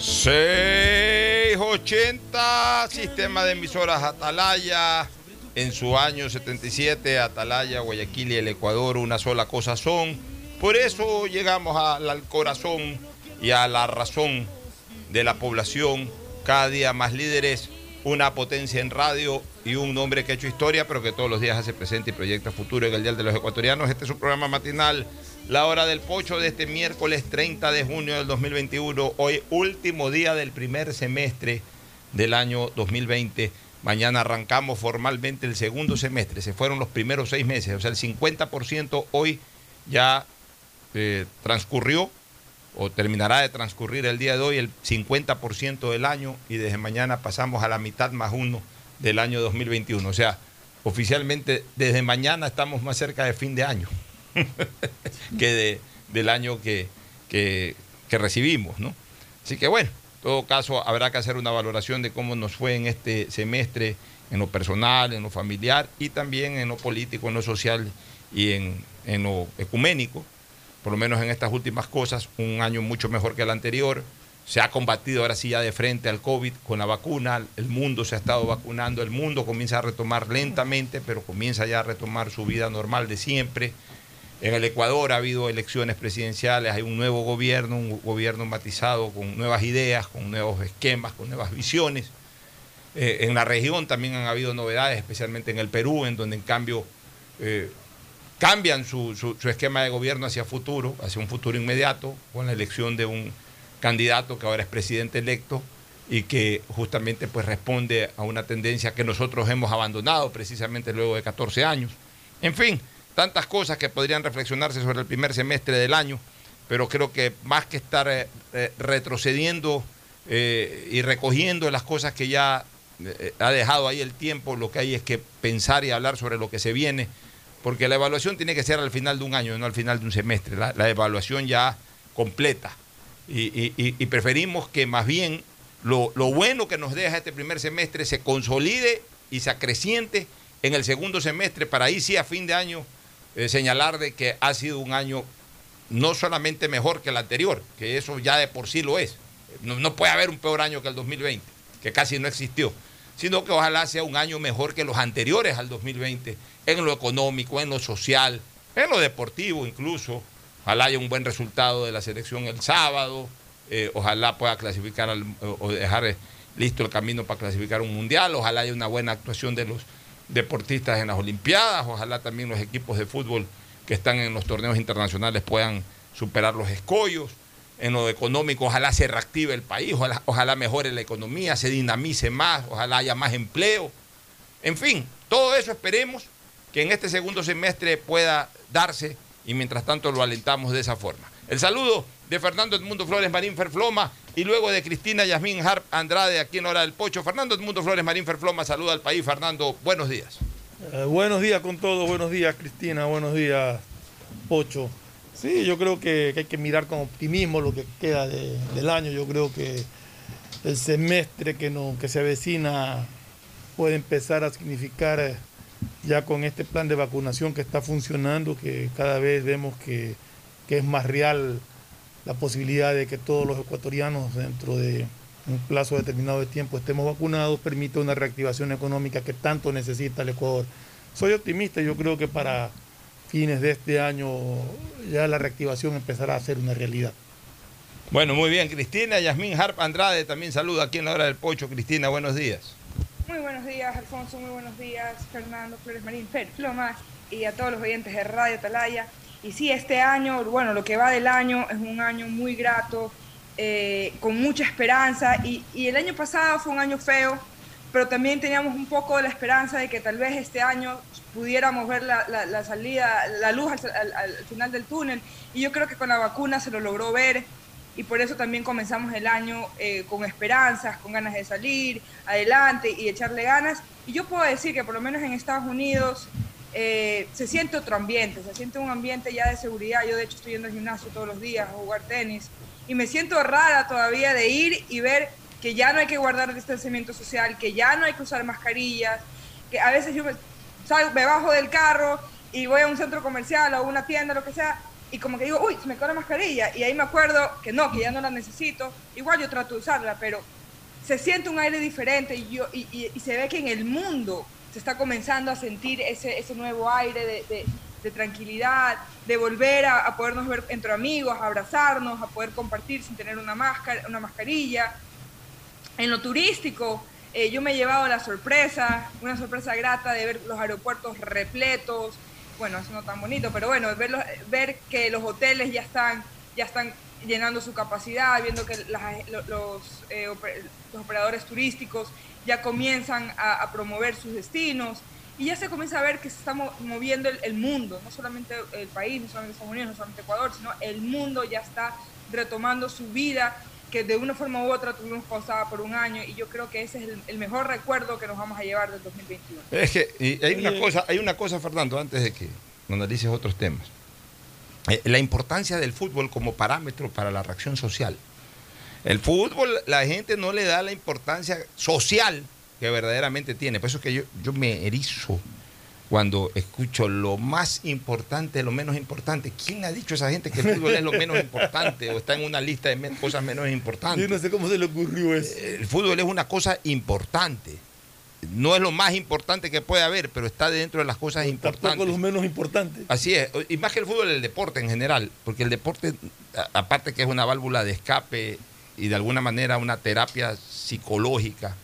680, sistema de emisoras Atalaya. En su año 77, Atalaya, Guayaquil y el Ecuador, una sola cosa son. Por eso llegamos al corazón y a la razón de la población. Cada día más líderes, una potencia en radio y un nombre que ha hecho historia, pero que todos los días hace presente y proyecta futuro en el Día de los Ecuatorianos. Este es un programa matinal la hora del pocho de este miércoles 30 de junio del 2021. Hoy último día del primer semestre del año 2020. Mañana arrancamos formalmente el segundo semestre. Se fueron los primeros seis meses. O sea, el 50% hoy ya eh, transcurrió o terminará de transcurrir el día de hoy el 50% del año y desde mañana pasamos a la mitad más uno del año 2021. O sea, oficialmente desde mañana estamos más cerca de fin de año. Que del año que, que, recibimos. ¿no? Así que bueno, en todo caso habrá que hacer una valoración de cómo nos fue en este semestre, en lo personal, en lo familiar y también en lo político, en lo social y en, en lo ecuménico. Por lo menos en estas últimas cosas, un año mucho mejor que el anterior. Se ha combatido ahora sí ya de frente al COVID con la vacuna, el mundo se ha estado vacunando, el mundo comienza a retomar lentamente, pero comienza ya a retomar su vida normal de siempre. En el Ecuador ha habido elecciones presidenciales, hay un nuevo gobierno, un gobierno matizado con nuevas ideas, con nuevos esquemas, con nuevas visiones. Eh, en la región también han habido novedades, especialmente en el Perú, en donde en cambio eh, cambian su, esquema de gobierno hacia futuro, hacia un futuro inmediato, con la elección de un candidato que ahora es presidente electo y que justamente pues responde a una tendencia que nosotros hemos abandonado precisamente luego de 14 años. En fin, tantas cosas que podrían reflexionarse sobre el primer semestre del año, pero creo que más que estar eh, eh, retrocediendo eh, y recogiendo las cosas que ya ha dejado ahí el tiempo, lo que hay es que pensar y hablar sobre lo que se viene, porque la evaluación tiene que ser al final de un año, no al final de un semestre, la, evaluación ya completa. Y, preferimos que más bien lo, lo bueno que nos deja este primer semestre se consolide y se acreciente en el segundo semestre para ahí sí a fin de año eh, señalar de que ha sido un año no solamente mejor que el anterior, que eso ya de por sí lo es. No, puede haber un peor año que el 2020, que casi no existió, sino que ojalá sea un año mejor que los anteriores al 2020, en lo económico, en lo social, en lo deportivo incluso. Ojalá haya un buen resultado de la selección el sábado, eh, ojalá pueda clasificar o dejar listo el camino para clasificar un mundial, ojalá haya una buena actuación de los deportistas en las Olimpiadas, ojalá también los equipos de fútbol que están en los torneos internacionales puedan superar los escollos. En lo económico, ojalá se reactive el país, ojalá, mejore la economía, se dinamice más, ojalá haya más empleo. En fin, todo eso esperemos que en este segundo semestre pueda darse y mientras tanto lo alentamos de esa forma. El saludo de Fernando Edmundo Flores Marín Ferfloma y luego de Cristina Yasmín Harp Andrade aquí en Hora del Pocho. Fernando Edmundo Flores Marín Ferfloma saluda al país. Fernando, buenos días. Eh, buenos días con todos, buenos días Cristina, buenos días Pocho. Sí, yo creo que, hay que mirar con optimismo lo que queda de- del año. Yo creo que el semestre que, no, que se avecina puede empezar a significar eh, ya con este plan de vacunación que está funcionando, que cada vez vemos que, que es más real la posibilidad de que todos los ecuatorianos dentro de un plazo determinado de tiempo estemos vacunados, permite una reactivación económica que tanto necesita el Ecuador. Soy optimista, yo creo que para fines de este año ya la reactivación empezará a ser una realidad. Bueno, muy bien. Cristina Yasmín Harp Andrade también saluda aquí en la Hora del Pocho. Cristina, buenos días. Muy buenos días, Alfonso. Muy buenos días, Fernando Flores Marín, Fer Plomas y a todos los oyentes de Radio Atalaya. Y sí, este año, bueno, lo que va del año es un año muy grato, eh, con mucha esperanza. Y, el año pasado fue un año feo, pero también teníamos un poco de la esperanza de que tal vez este año pudiéramos ver la, la- la salida, la luz al final del túnel. Y yo creo que con la vacuna se lo logró ver y por eso también comenzamos el año eh, con esperanzas, con ganas de salir adelante y echarle ganas. Y yo puedo decir que por lo menos en Estados Unidos eh, se siente otro ambiente, se siente un ambiente ya de seguridad. Yo de hecho estoy yendo al gimnasio todos los días a jugar tenis y me siento rara todavía de ir y ver que ya no hay que guardar distanciamiento social, que ya no hay que usar mascarillas, que a veces yo me, bajo del carro y voy a un centro comercial o una tienda, lo que sea, y como que digo, uy, se me quedó la mascarilla, y ahí me acuerdo que no, que ya no la necesito, igual yo trato de usarla, pero se siente un aire diferente y, yo, y se ve que en el mundo se está comenzando a sentir ese, ese nuevo aire de, de- tranquilidad, de volver a, podernos ver entre amigos, a abrazarnos, a poder compartir sin tener una, máscara, una mascarilla. En lo turístico, eh, yo me he llevado la sorpresa, una sorpresa grata de ver los aeropuertos repletos, bueno, eso no tan bonito, pero bueno, ver, los- ver que los hoteles ya están, ya están llenando su capacidad, viendo que los, eh, los operadores turísticos ya comienzan a, a promover sus destinos y ya se comienza a ver que se está mo- moviendo el, el mundo, no solamente el país, no solamente Estados Unidos, no solamente Ecuador, sino el mundo ya está retomando su vida que de una forma u otra tuvimos pausada por un año y yo creo que ese es el, el mejor recuerdo que nos vamos a llevar del 2021. Es que y hay una cosa, hay una cosa, Fernando, antes de que analices otros temas. Eh, la importancia del fútbol como parámetro para la reacción social. El fútbol, la gente no le da la importancia social que verdaderamente tiene. Por eso es que yo, yo me erizo cuando escucho lo más importante, lo menos importante. ¿Quién ha dicho a esa gente que el fútbol es lo menos importante o está en una lista de cosas menos importantes? Yo no sé cómo se le ocurrió eso. el fútbol es una cosa importante. No es lo más importante que puede haber, pero está dentro de las cosas Tampoco importantes. los menos importantes. Así es, y más que el fútbol, el deporte en general, porque el deporte, aparte que es una válvula de escape y de alguna manera una terapia psicológica,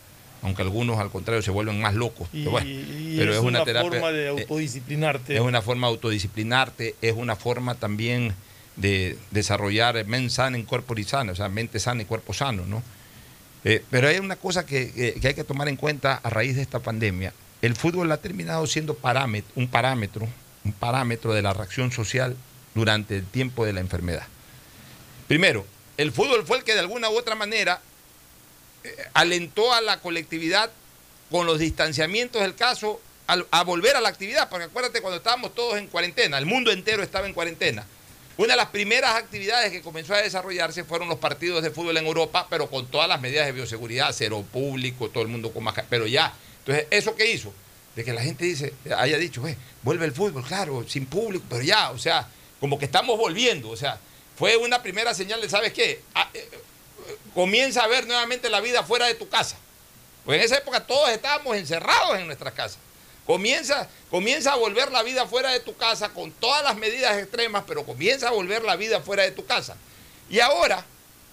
aunque algunos al contrario se vuelven más locos, Y, pero, bueno, y pero es, es una una, terapia, forma de eh, autodisciplinarte. es una forma de autodisciplinarte, es una forma también de desarrollar men sana en corpore sano, o sea, mente sana y cuerpo sano, ¿no? Eh, pero hay una cosa que, que- que hay que tomar en cuenta a raíz de esta pandemia. El fútbol ha terminado siendo parámetro, un parámetro, un parámetro de la reacción social durante el tiempo de la enfermedad. Primero, el fútbol fue el que de alguna u otra manera eh, alentó a la colectividad con los distanciamientos del caso a, volver a la actividad, porque acuérdate cuando estábamos todos en cuarentena, el mundo entero estaba en cuarentena. Una de las primeras actividades que comenzó a desarrollarse fueron los partidos de fútbol en Europa, pero con todas las medidas de bioseguridad, cero público, todo el mundo con mascarilla, pero ya. Entonces, ¿eso qué hizo? De que la gente dice, haya dicho, "Ve, vuelve el fútbol, claro, sin público, pero ya, o sea, como que estamos volviendo, o sea, fue una primera señal de, ¿sabes qué? Ah, eh, eh, comienza a ver nuevamente la vida fuera de tu casa. Pues en esa época todos estábamos encerrados en nuestras casas. Comienza, comienza a volver la vida fuera de tu casa con todas las medidas extremas, pero comienza a volver la vida fuera de tu casa. Y ahora,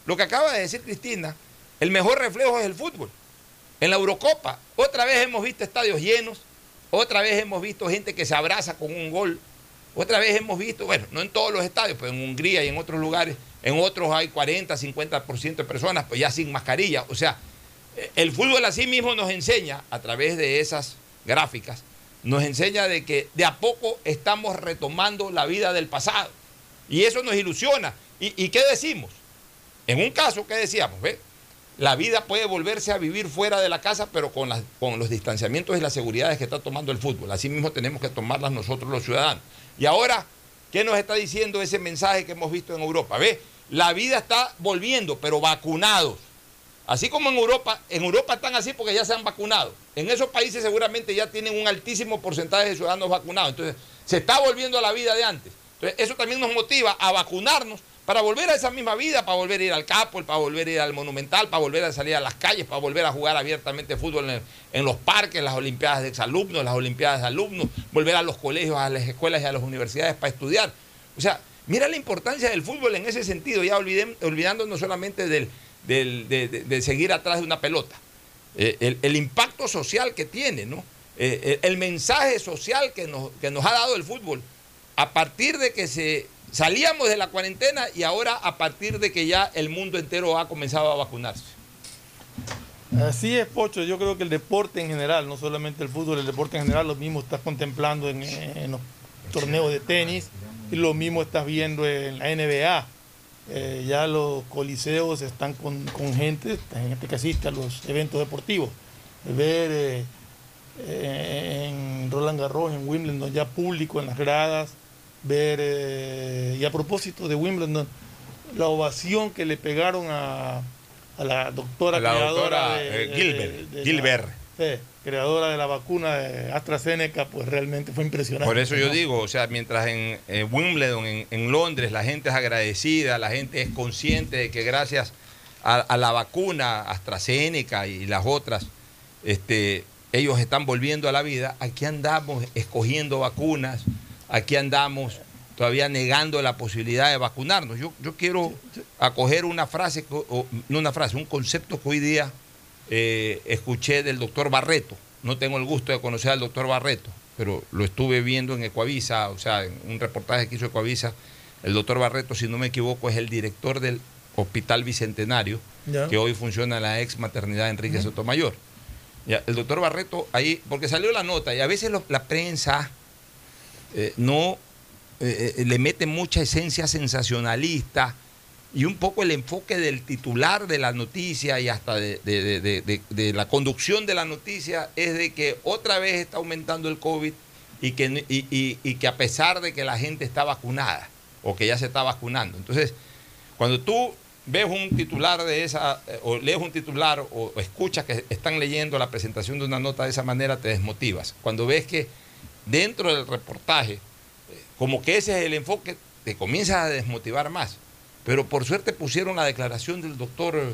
lo que acaba de decir Cristina, el mejor reflejo es el fútbol. En la Eurocopa, otra vez hemos visto estadios llenos, otra vez hemos visto gente que se abraza con un gol, otra vez hemos visto, bueno, no en todos los estadios, pero en Hungría y en otros lugares, en otros hay 40, 50% de personas, pues ya sin mascarilla. O sea, eh, el fútbol así mismo nos enseña, a través de esas gráficas, nos enseña de que de a poco estamos retomando la vida del pasado. Y eso nos ilusiona. ¿Y, qué decimos? En un caso, ¿qué decíamos? ¿Ve? La vida puede volverse a vivir fuera de la casa, pero con, con los distanciamientos y las seguridades que está tomando el fútbol. Así mismo tenemos que tomarlas nosotros los ciudadanos. Y ahora, ¿qué nos está diciendo ese mensaje que hemos visto en Europa? ¿Ve? La vida está volviendo, pero vacunados. Así como en Europa, en Europa están así porque ya se han vacunado. En esos países seguramente ya tienen un altísimo porcentaje de ciudadanos vacunados. Entonces, se está volviendo a la vida de antes. Entonces, eso también nos motiva a vacunarnos para volver a esa misma vida, para volver a ir al Capo, para volver a ir al Monumental, para volver a salir a las calles, para volver a jugar abiertamente fútbol en, los parques, en las Olimpiadas de exalumnos, las Olimpiadas de alumnos, volver a los colegios, a las escuelas y a las universidades para estudiar. O sea, mira la importancia del fútbol en ese sentido, ya olvidándonos solamente del, de, seguir atrás de una pelota. Eh, el, impacto social que tiene, ¿no? Eh, eh, el mensaje social que nos, que nos ha dado el fútbol a partir de que se salíamos de la cuarentena y ahora a partir de que ya el mundo entero ha comenzado a vacunarse. Así es, Pocho. Yo creo que el deporte en general, no solamente el fútbol, el deporte en general, lo mismo estás contemplando en, los torneos de tenis y lo mismo estás viendo en la NBA. Eh, ya los coliseos están con, gente, gente que asiste a los eventos deportivos. Ver eh, eh, en Roland Garros, en Wimbledon, ya público en las gradas, ver, y a propósito de Wimbledon, la ovación que le pegaron a, la doctora creadora Gilbert creadora de la vacuna de AstraZeneca, pues realmente fue impresionante. Por eso yo digo, o sea, mientras en, Wimbledon, en, Londres, la gente es agradecida, la gente es consciente de que gracias a, la vacuna AstraZeneca y las otras, este, ellos están volviendo a la vida, aquí andamos escogiendo vacunas, aquí andamos todavía negando la posibilidad de vacunarnos. Yo, yo quiero acoger una frase, no una frase, un concepto que hoy día eh, escuché del doctor Barreto. No tengo el gusto de conocer al doctor Barreto, pero lo estuve viendo en Ecuavisa, o sea, en un reportaje que hizo Ecuavisa. El doctor Barreto, si no me equivoco, es el director del Hospital Bicentenario, que hoy funciona en la ex maternidad Enrique Sotomayor. Ya, el doctor Barreto, ahí, porque salió la nota, y a veces la prensa eh, no eh, le mete mucha esencia sensacionalista y un poco el enfoque del titular de la noticia y hasta de, la conducción de la noticia es de que otra vez está aumentando el COVID y que, y, que a pesar de que la gente está vacunada o que ya se está vacunando. Entonces, cuando tú ves un titular de esa, o lees un titular o, o escuchas que están leyendo la presentación de una nota de esa manera, te desmotivas. Cuando ves que dentro del reportaje, como que ese es el enfoque, te comienzas a desmotivar más. Pero por suerte pusieron la declaración del doctor,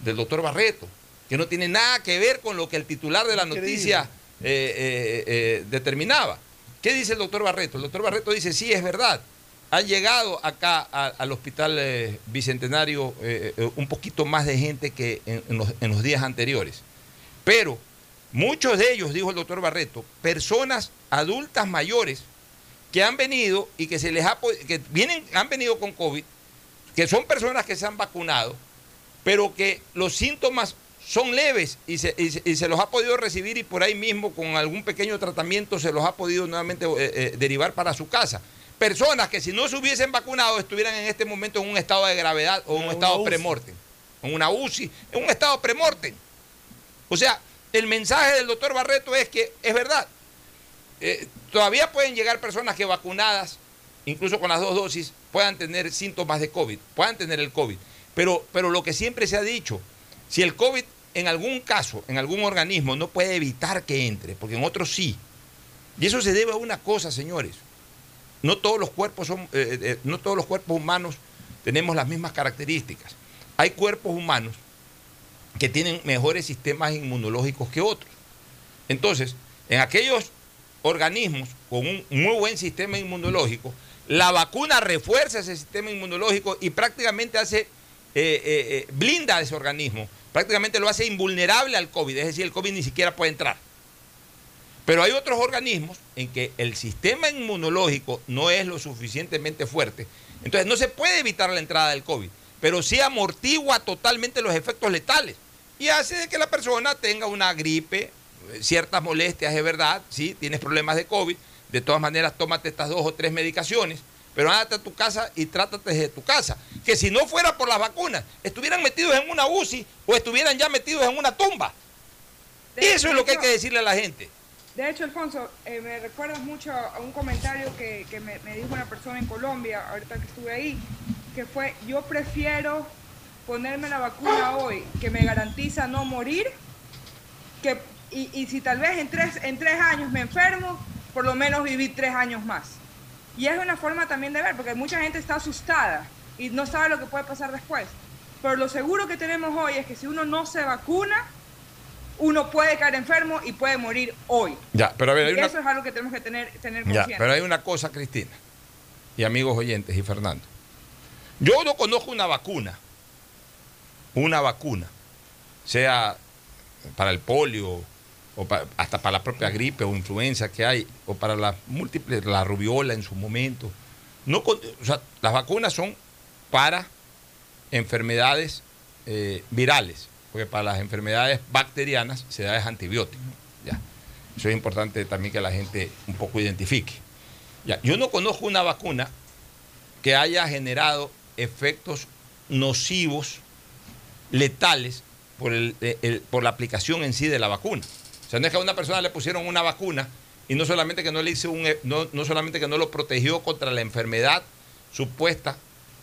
del doctor Barreto, que no tiene nada que ver con lo que el titular de la noticia eh, eh, eh, determinaba. ¿Qué dice el doctor Barreto? El doctor Barreto dice, sí, es verdad. Han llegado acá al hospital bicentenario un poquito más de gente que en, los, en los días anteriores. Pero muchos de ellos, dijo el doctor Barreto, personas adultas mayores que han venido y que se les ha que vienen, han venido con COVID que son personas que se han vacunado, pero que los síntomas son leves y se, los ha podido recibir y por ahí mismo con algún pequeño tratamiento se los ha podido nuevamente eh, eh, derivar para su casa. Personas que si no se hubiesen vacunado estuvieran en este momento en un estado de gravedad o en un estado premortem, en una UCI, en un estado premortem. O sea, el mensaje del doctor Barreto es que es verdad, eh, todavía pueden llegar personas que vacunadas incluso con las dos dosis, puedan tener síntomas de COVID, puedan tener el COVID. Pero, pero lo que siempre se ha dicho, si el COVID en algún caso, en algún organismo, no puede evitar que entre, porque en otros sí. Y eso se debe a una cosa, señores. No todos los cuerpos son, eh, eh, no todos los cuerpos humanos tenemos las mismas características. Hay cuerpos humanos que tienen mejores sistemas inmunológicos que otros. Entonces, en aquellos organismos con un muy buen sistema inmunológico, la vacuna refuerza ese sistema inmunológico y prácticamente hace, eh, eh, eh, blinda a ese organismo, prácticamente lo hace invulnerable al COVID, es decir, el COVID ni siquiera puede entrar. Pero hay otros organismos en que el sistema inmunológico no es lo suficientemente fuerte, entonces no se puede evitar la entrada del COVID, pero sí amortigua totalmente los efectos letales y hace que la persona tenga una gripe, ciertas molestias, es verdad, sí, tienes problemas de COVID, de todas maneras tómate estas dos o tres medicaciones, pero ándate a tu casa y trátate de tu casa. Que si no fuera por las vacunas, estuvieran metidos en una UCI o estuvieran ya metidos en una tumba. De- Eso de es lo que hay que decirle a la gente. De hecho, Alfonso, eh, me recuerdas mucho a un comentario que, que me, me dijo una persona en Colombia, ahorita que estuve ahí, que fue, yo prefiero ponerme la vacuna hoy, que me garantiza no morir, que, y, y si tal vez en tres, en tres años me enfermo, por lo menos vivir tres años más. Y es una forma también de ver, porque mucha gente está asustada y no sabe lo que puede pasar después. Pero lo seguro que tenemos hoy es que si uno no se vacuna, uno puede caer enfermo y puede morir hoy. Ya, pero a ver, hay una, Eso es algo que tenemos que tener, tener Ya, pero hay una cosa, Cristina, y amigos oyentes y Fernando. Yo no conozco una vacuna, una vacuna, sea para el polio, o pa- hasta para la propia gripe o influenza que hay, o para las múltiples, la rubiola en su momento. No, o sea, las vacunas son para enfermedades eh, virales, porque para las enfermedades bacterianas se da es antibiótico. Ya. Eso es importante también que la gente un poco identifique. Ya. Yo no conozco una vacuna que haya generado efectos nocivos, letales, por, el- el- por la aplicación en sí de la vacuna. O sea, no es que a una persona le pusieron una vacuna y no solamente que no le hizo un, e- no, no solamente que no lo protegió contra la enfermedad supuesta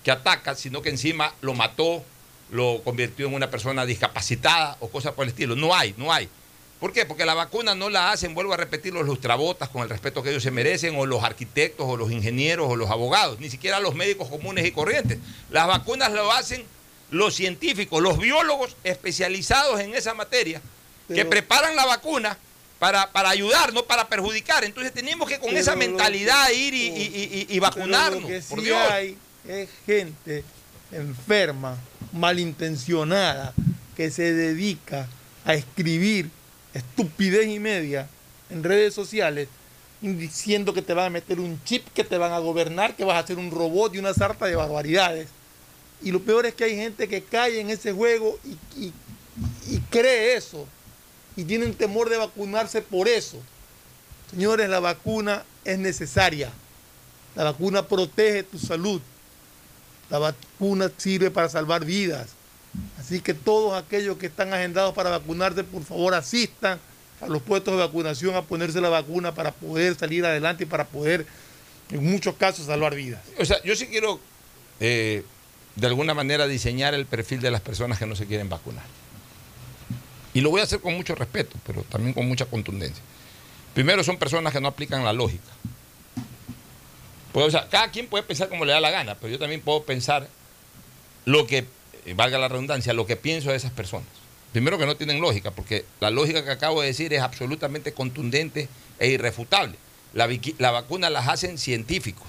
que ataca, sino que encima lo mató, lo convirtió en una persona discapacitada o cosas por el estilo. No hay, no hay. ¿Por qué? Porque la vacuna no la hacen, vuelvo a repetir, los lustrabotas con el respeto que ellos se merecen, o los arquitectos, o los ingenieros, o los abogados, ni siquiera los médicos comunes y corrientes. Las vacunas lo hacen los científicos, los biólogos especializados en esa materia, que Pero- preparan la vacuna para, para ayudar, no para perjudicar. Entonces tenemos que con Pero esa mentalidad que- ir y, y- y- y Pero vacunarnos. Lo que por sí Dios. hay es gente enferma, malintencionada, que se dedica a escribir estupidez y media en redes sociales diciendo que te van a meter un chip, que te van a gobernar, que vas a ser un robot y una sarta de barbaridades. Y lo peor es que hay gente que cae en ese juego y, y- y cree eso. Y tienen temor de vacunarse por eso. Señores, la vacuna es necesaria. La vacuna protege tu salud. La vacuna sirve para salvar vidas. Así que todos aquellos que están agendados para vacunarse, por favor asistan a los puestos de vacunación a ponerse la vacuna para poder salir adelante y para poder, en muchos casos, salvar vidas. O sea, yo sí quiero eh, de alguna manera diseñar el perfil de las personas que no se quieren vacunar. Y lo voy a hacer con mucho respeto, pero también con mucha contundencia. Primero son personas que no aplican la lógica. Pues, o sea, cada quien puede pensar como le da la gana, pero yo también puedo pensar lo que, eh, valga la redundancia, lo que pienso de esas personas. Primero que no tienen lógica, porque la lógica que acabo de decir es absolutamente contundente e irrefutable. La, la vacuna las hacen científicos.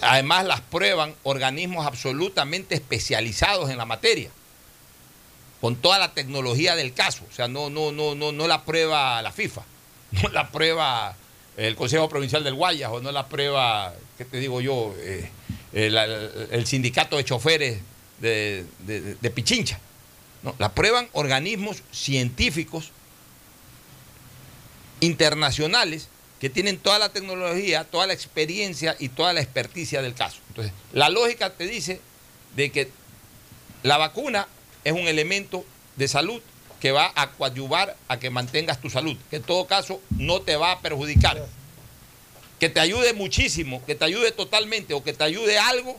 Además las prueban organismos absolutamente especializados en la materia, con toda la tecnología del caso. O sea, no, no, no, no, no la prueba la FIFA, no la prueba el Consejo Provincial del Guayas o no la prueba, ¿qué te digo yo? Eh, el, el sindicato de choferes de, de- de Pichincha. No, la prueban organismos científicos internacionales que tienen toda la tecnología, toda la experiencia y toda la experticia del caso. Entonces, la lógica te dice de que la vacuna es un elemento de salud que va a coadyuvar a que mantengas tu salud, que en todo caso no te va a perjudicar. Que te ayude muchísimo, que te ayude totalmente o que te ayude algo,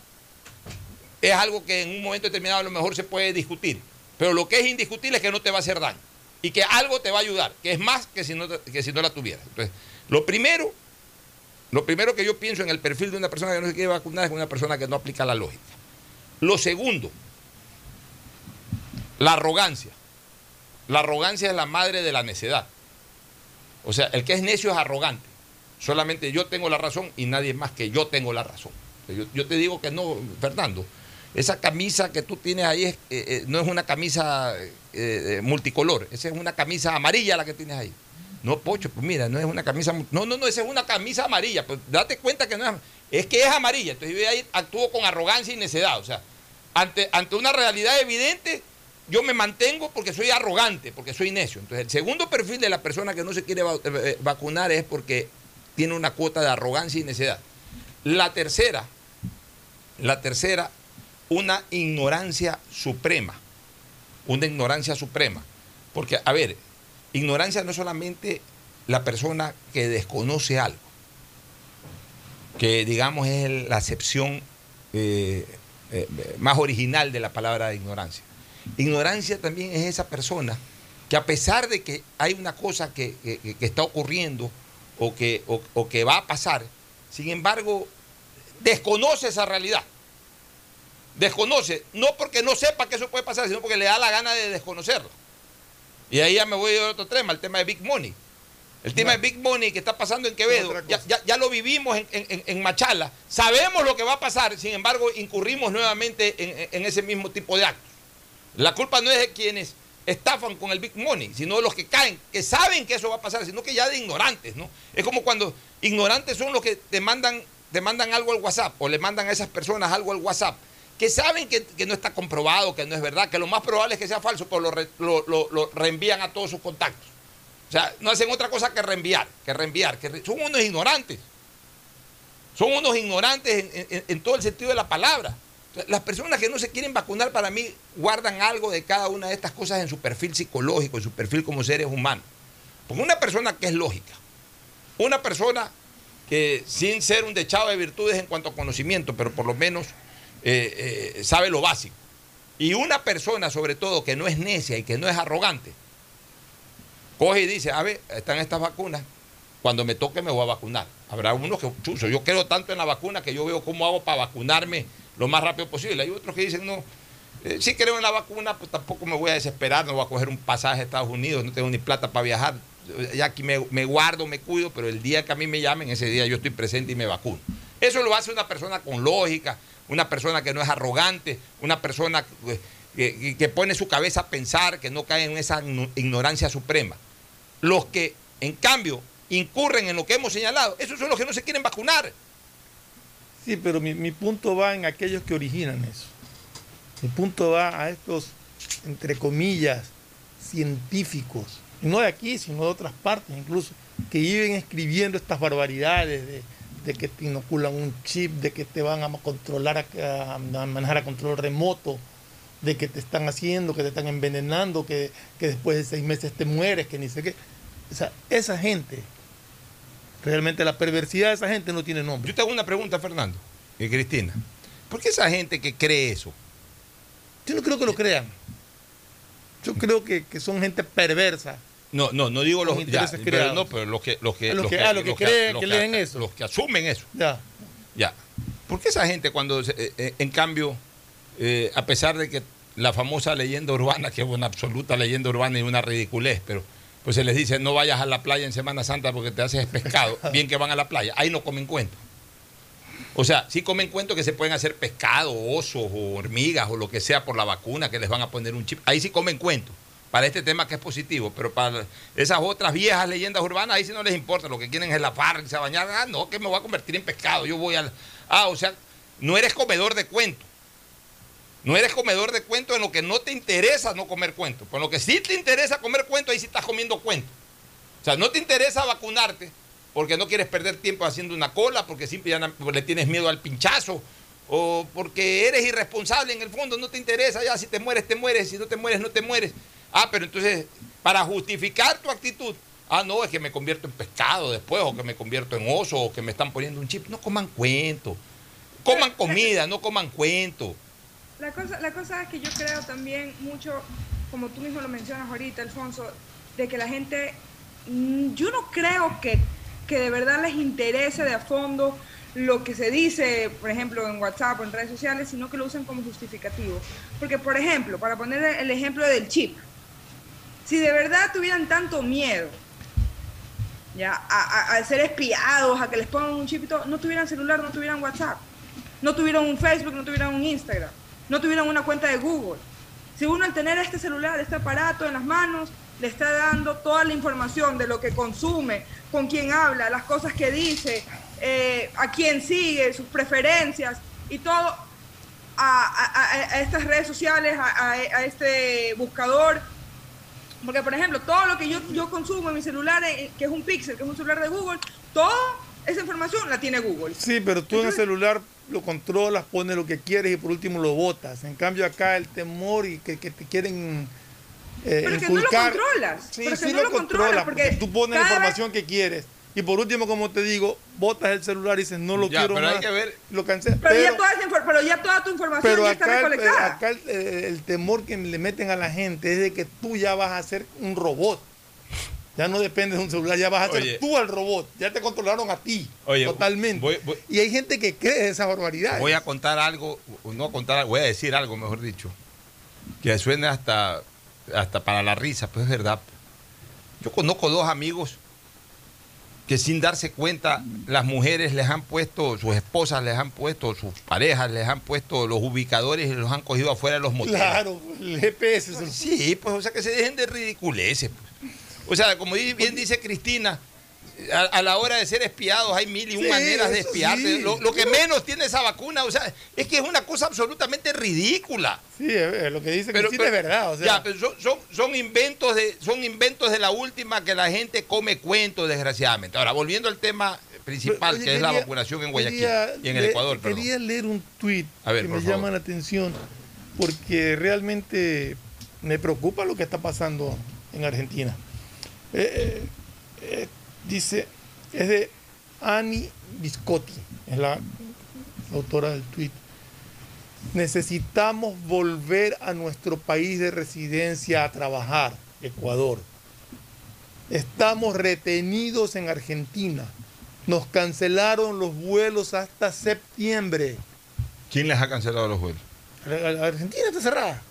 es algo que en un momento determinado a lo mejor se puede discutir. Pero lo que es indiscutible es que no te va a hacer daño y que algo te va a ayudar, que es más que si no, que si no la tuvieras. Entonces, lo primero, lo primero que yo pienso en el perfil de una persona que no se quiere vacunar es una persona que no aplica la lógica. Lo segundo, la arrogancia. La arrogancia es la madre de la necedad. O sea, el que es necio es arrogante. Solamente yo tengo la razón y nadie más que yo tengo la razón. Yo, te digo que no, Fernando. Esa camisa que tú tienes ahí es, eh, eh, no es una camisa eh, multicolor, esa es una camisa amarilla la que tienes ahí. No, Pocho, pues mira, no es una camisa. No, no, no, esa es una camisa amarilla. Pues date cuenta que no es. Es que es amarilla. Entonces yo ahí actúo con arrogancia y necedad. O sea, ante, ante una realidad evidente, yo me mantengo porque soy arrogante, porque soy necio. Entonces, el segundo perfil de la persona que no se quiere eh, vacunar es porque tiene una cuota de arrogancia y necedad. La tercera, la tercera, una ignorancia suprema. Una ignorancia suprema. Porque, a ver, ignorancia no es solamente la persona que desconoce algo, que digamos es la acepción eh, eh, más original de la palabra ignorancia. Ignorancia también es esa persona que a pesar de que hay una cosa que, está ocurriendo o que, o que va a pasar, sin embargo, desconoce esa realidad. Desconoce, no porque no sepa que eso puede pasar, sino porque le da la gana de desconocerlo. Y ahí ya me voy a otro tema, el tema de Big Money. El tema de Big Money que está pasando en Quevedo, ya, lo vivimos en, Machala, sabemos lo que va a pasar, sin embargo incurrimos nuevamente en, ese mismo tipo de actos. La culpa no es de quienes estafan con el Big Money, sino de los que caen, que saben que eso va a pasar, sino que ya de ignorantes, ¿no? Es como cuando ignorantes son los que te mandan, te mandan algo al WhatsApp o le mandan a esas personas algo al WhatsApp, que saben que, no está comprobado, que no es verdad, que lo más probable es que sea falso, pero lo reenvían a todos sus contactos. O sea, no hacen otra cosa que reenviar, que reenviar, que son unos ignorantes. Son unos ignorantes en, todo el sentido de la palabra. Las personas que no se quieren vacunar para mí guardan algo de cada una de estas cosas en su perfil psicológico, en su perfil como seres humanos. Porque una persona que es lógica, una persona que sin ser un dechado de virtudes en cuanto a conocimiento, pero por lo menos eh, eh, sabe lo básico. Y una persona sobre todo que no es necia y que no es arrogante, coge y dice, a ver, están estas vacunas, cuando me toque me voy a vacunar. Habrá unos que, chuzo, yo creo tanto en la vacuna que yo veo cómo hago para vacunarme lo más rápido posible. Hay otros que dicen, no, eh, si creo en la vacuna, pues tampoco me voy a desesperar, no voy a coger un pasaje a Estados Unidos, no tengo ni plata para viajar. Ya aquí me, guardo, me cuido, pero el día que a mí me llamen, ese día yo estoy presente y me vacuno. Eso lo hace una persona con lógica, una persona que no es arrogante, una persona que, pone su cabeza a pensar, que no cae en esa ignorancia suprema. Los que, en cambio, incurren en lo que hemos señalado, esos son los que no se quieren vacunar. Sí, pero mi, punto va en aquellos que originan eso. Mi punto va a estos, entre comillas, científicos, no de aquí, sino de otras partes incluso, que viven escribiendo estas barbaridades de, que te inoculan un chip, de que te van a controlar, a manejar a control remoto, de que te están haciendo, que te están envenenando, que, después de seis meses te mueres, que ni sé qué. O sea, esa gente, realmente la perversidad de esa gente no tiene nombre. Yo te hago una pregunta, Fernando y Cristina. ¿Por qué esa gente que cree eso? Yo no creo que lo crean. Yo creo que, son gente perversa. No, no, no digo los, intereses pero no, pero los que los que los, que, ah, creen que, leen eso. Los que asumen eso. Ya. Ya. ¿Por qué esa gente cuando eh, eh, en cambio eh, a pesar de que la famosa leyenda urbana, que es una absoluta leyenda urbana y una ridiculez, pero pues se les dice no vayas a la playa en Semana Santa porque te haces pescado, bien que van a la playa, ahí no comen cuento. O sea, sí comen cuento que se pueden hacer pescado, osos o hormigas o lo que sea por la vacuna que les van a poner un chip. Ahí sí comen cuento. Para este tema que es positivo, pero para esas otras viejas leyendas urbanas, ahí sí no les importa. Lo que quieren es la farra, a bañar. Ah, no, que me voy a convertir en pescado. Yo voy al. Ah, o sea, no eres comedor de cuento. No eres comedor de cuentos en lo que no te interesa no comer cuentos. Por lo que sí te interesa comer cuentos, ahí sí estás comiendo cuentos. O sea, no te interesa vacunarte porque no quieres perder tiempo haciendo una cola, porque simplemente le tienes miedo al pinchazo, o porque eres irresponsable en el fondo, no te interesa, ya si te mueres, te mueres, si no te mueres, no te mueres. Ah, pero entonces, para justificar tu actitud, ah, no, es que me convierto en pescado después, o que me convierto en oso, o que me están poniendo un chip. No coman cuentos. Coman comida, no coman cuentos. La cosa, la cosa es que yo creo también mucho, como tú mismo lo mencionas ahorita, Alfonso, de que la gente, mm, yo no creo que, que de verdad les interese de a fondo lo que se dice, por ejemplo, en WhatsApp o en redes sociales, sino que lo usan como justificativo. Porque, por ejemplo, para poner el ejemplo del chip, si de verdad tuvieran tanto miedo ya, a, a, ser espiados, a que les pongan un chip y todo, no tuvieran celular, no tuvieran WhatsApp, no tuvieran un Facebook, no tuvieran un Instagram no tuvieron una cuenta de Google. Si uno al tener este celular, este aparato en las manos, le está dando toda la información de lo que consume, con quién habla, las cosas que dice, eh, a quién sigue, sus preferencias y todo a, estas redes sociales, a, este buscador. Porque, por ejemplo, todo lo que yo, yo consumo en mi celular, eh, que es un Pixel, que es un celular de Google, todo esa información la tiene Google. Sí, pero tú en el celular lo controlas, pones lo que quieres y por último lo botas. En cambio acá el temor y que, que te quieren eh, Pero que no lo inculcar. controlas, Sí, pero que sí no lo, lo controlas, controlas, porque, porque tú pones la cada información que quieres. Y por último, como te digo, botas el celular y dices, no lo Ya, quiero pero hay más, que ver- Lo cancelas. Pero, Pero, ya toda esa infor- pero ya toda tu información pero ya está acá, el, recolectada. acá el, eh, el temor que le meten a la gente es de que tú ya vas a ser un robot. Ya no dependes de un celular, ya vas a ser Oye. tú al robot. Ya te controlaron a ti. Oye, totalmente. voy- voy- y hay gente que cree esa barbaridad. Voy a contar algo, no contar, voy a decir algo, mejor dicho, que suene hasta, hasta para la risa, pues es verdad. Yo conozco dos amigos que sin darse cuenta las mujeres les han puesto, sus esposas les han puesto, sus parejas les han puesto los ubicadores y los han cogido afuera de los moteles. Claro, el GPS. Sí, pues, o sea, que se dejen de ridiculeces. pues. O sea, como bien dice Cristina, a, a la hora de ser espiados hay mil y un Sí, maneras de espiarte. sí. Lo, lo que menos tiene esa vacuna, o sea, es que es una cosa absolutamente ridícula. Sí, es- lo que dice Pero, Cristina pero- es verdad. O sea, ya, pero son, son, son inventos de, son inventos de la última que la gente come cuentos, desgraciadamente. Ahora, volviendo al tema principal, Oye, que es la vacunación en Guayaquil quería y en el le- Ecuador, perdón. Quería leer un tuit que me favor. llama la atención porque realmente me preocupa lo que está pasando en Argentina. Eh, eh, dice, es de Ani Biscotti, es la autora del tuit. Necesitamos volver a nuestro país de residencia a trabajar, Ecuador. Estamos retenidos en Argentina. Nos cancelaron los vuelos hasta septiembre. ¿Quién les ha cancelado los vuelos? La Argentina está cerrada.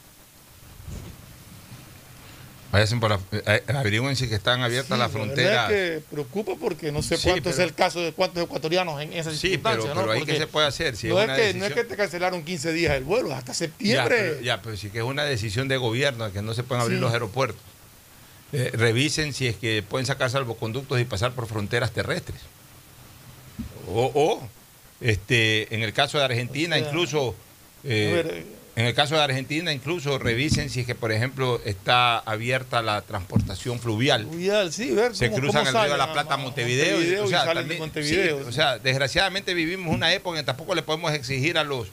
Por la- eh, averigüen si que están abiertas Sí, las la fronteras. es que preocupa porque no sé Sí, cuánto es el caso de cuántos ecuatorianos en esas Sí, pero, ¿no? ahí que se puede hacer. Si no, es que, decisión, no es que te cancelaron 15 días el vuelo, hasta ya, septiembre. pero, ya, pero sí que es una decisión de gobierno que no se pueden abrir los aeropuertos. Eh, revisen si es que pueden sacar salvoconductos y pasar por fronteras terrestres. O, o, este, en el caso de Argentina, O sea, incluso. A ver, eh, en el caso de Argentina, incluso revisen si es que, por ejemplo, está abierta la transportación fluvial. Fluvial, sí, ver se cómo- cruzan cómo el río de salen la Plata a Montevideo. y- Montevideo o y sea, de también- Montevideo. sí, o sea, desgraciadamente vivimos una época en que tampoco le podemos exigir a los,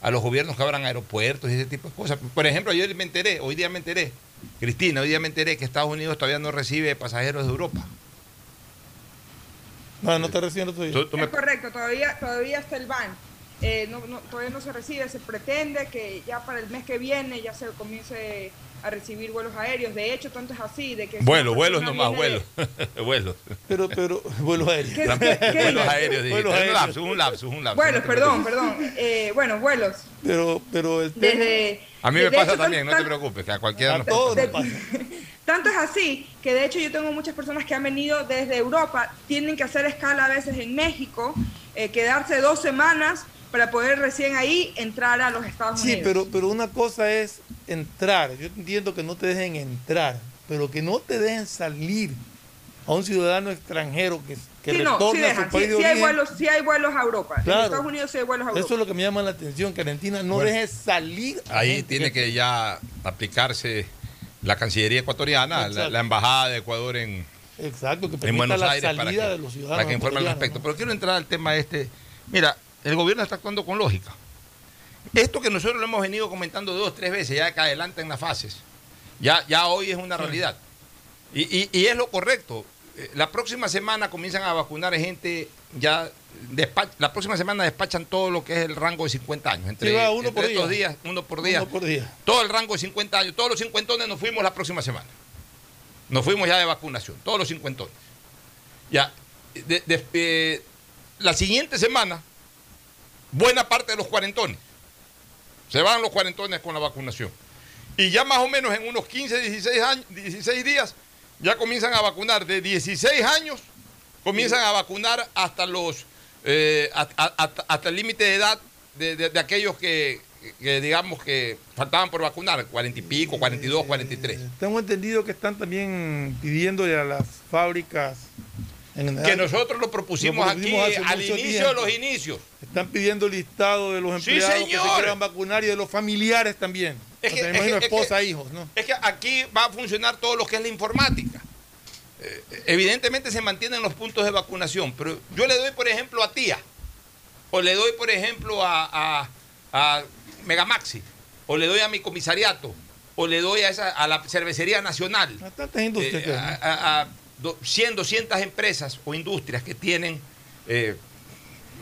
a los gobiernos que abran aeropuertos y ese tipo de cosas. Por ejemplo, yo me enteré, hoy día me enteré, Cristina, hoy día me enteré que Estados Unidos todavía no recibe pasajeros de Europa. No, no está recibiendo todavía. Es correcto, todavía, todavía está el ban. Eh, no, no- todavía no se recibe, se pretende que ya para el mes que viene ya se comience a recibir vuelos aéreos. De hecho, tanto es así de que... Vuelos, vuelos nomás, vuelos. de- vuelos. Pero, pero, vuelos aéreos. ¿Qué- qué- qué Vuelos aéreos. Vuelos Un aéreos. lapsus, un lapsus, un lapsus. Vuelos, perdón, perdón. Eh, bueno, vuelos. Pero, pero el tema. Desde, A mí me pasa hecho, también, no te preocupes, que a cualquiera A nos todos pasa. Tanto es así que de hecho yo tengo muchas personas que han venido desde Europa, tienen que hacer escala a veces en México, eh, quedarse dos semanas para poder recién ahí entrar a los Estados Sí, Unidos. pero, pero una cosa es entrar. Yo entiendo que no te dejen entrar, pero que no te dejen salir a un ciudadano extranjero que, que sí, no, sí, a dejan, su sí, de sí hay origen. vuelos, sí hay vuelos a Europa. Claro. En Estados Unidos sí hay vuelos a Europa. Eso es lo que me llama la atención, que Argentina no Bueno. deje salir. a Ahí gente tiene que ya aplicarse la Cancillería ecuatoriana, la, Embajada de Ecuador en, Exacto, que en permita Buenos la Aires para salida que, de los ciudadanos. para que informe al respecto. ¿no? Pero quiero entrar al tema este. Mira, el gobierno está actuando con lógica. Esto que nosotros lo hemos venido comentando dos, tres veces, ya que adelantan las fases, ya, ya hoy es una realidad. Y, y- y es lo correcto. Eh, La próxima semana comienzan a vacunar gente ya. la próxima semana despachan todo lo que es el rango de 50 años. Entre, va, uno entre por estos día. días, uno por día. Uno por día. Todo el rango de 50 años, todos los cincuentones nos fuimos la próxima semana. Nos fuimos ya de vacunación, todos los cincuentones. Ya, de- de- eh, la siguiente semana, buena parte de los cuarentones. Se van los cuarentones con la vacunación. Y ya más o menos en unos 15, 16, años, 16 días, ya comienzan a vacunar de 16 años, comienzan a vacunar hasta los eh, hasta, hasta- hasta el límite de edad de, de- de aquellos que, que, digamos que faltaban por vacunar, 40 y pico, 42, 43. Eh, Tengo entendido que están también pidiéndole a las fábricas. En Que nosotros lo propusimos, Lo propusimos aquí al inicio de los inicios. Están pidiendo listado de los Sí, empleados que se quieran vacunar y de los familiares también. Es O que- sea, me es imagino es esposa, que- hijos, ¿no? Es que aquí va a funcionar todo lo que es la informática. eh, evidentemente se mantienen los puntos de vacunación, pero yo le doy, por ejemplo, a Tía, o le doy, por ejemplo, a, a, a Megamaxi, o le doy a mi comisariato, o le doy a, esa, a la cervecería nacional, A tantas industrias eh, a, 100, 200 empresas o industrias que tienen eh,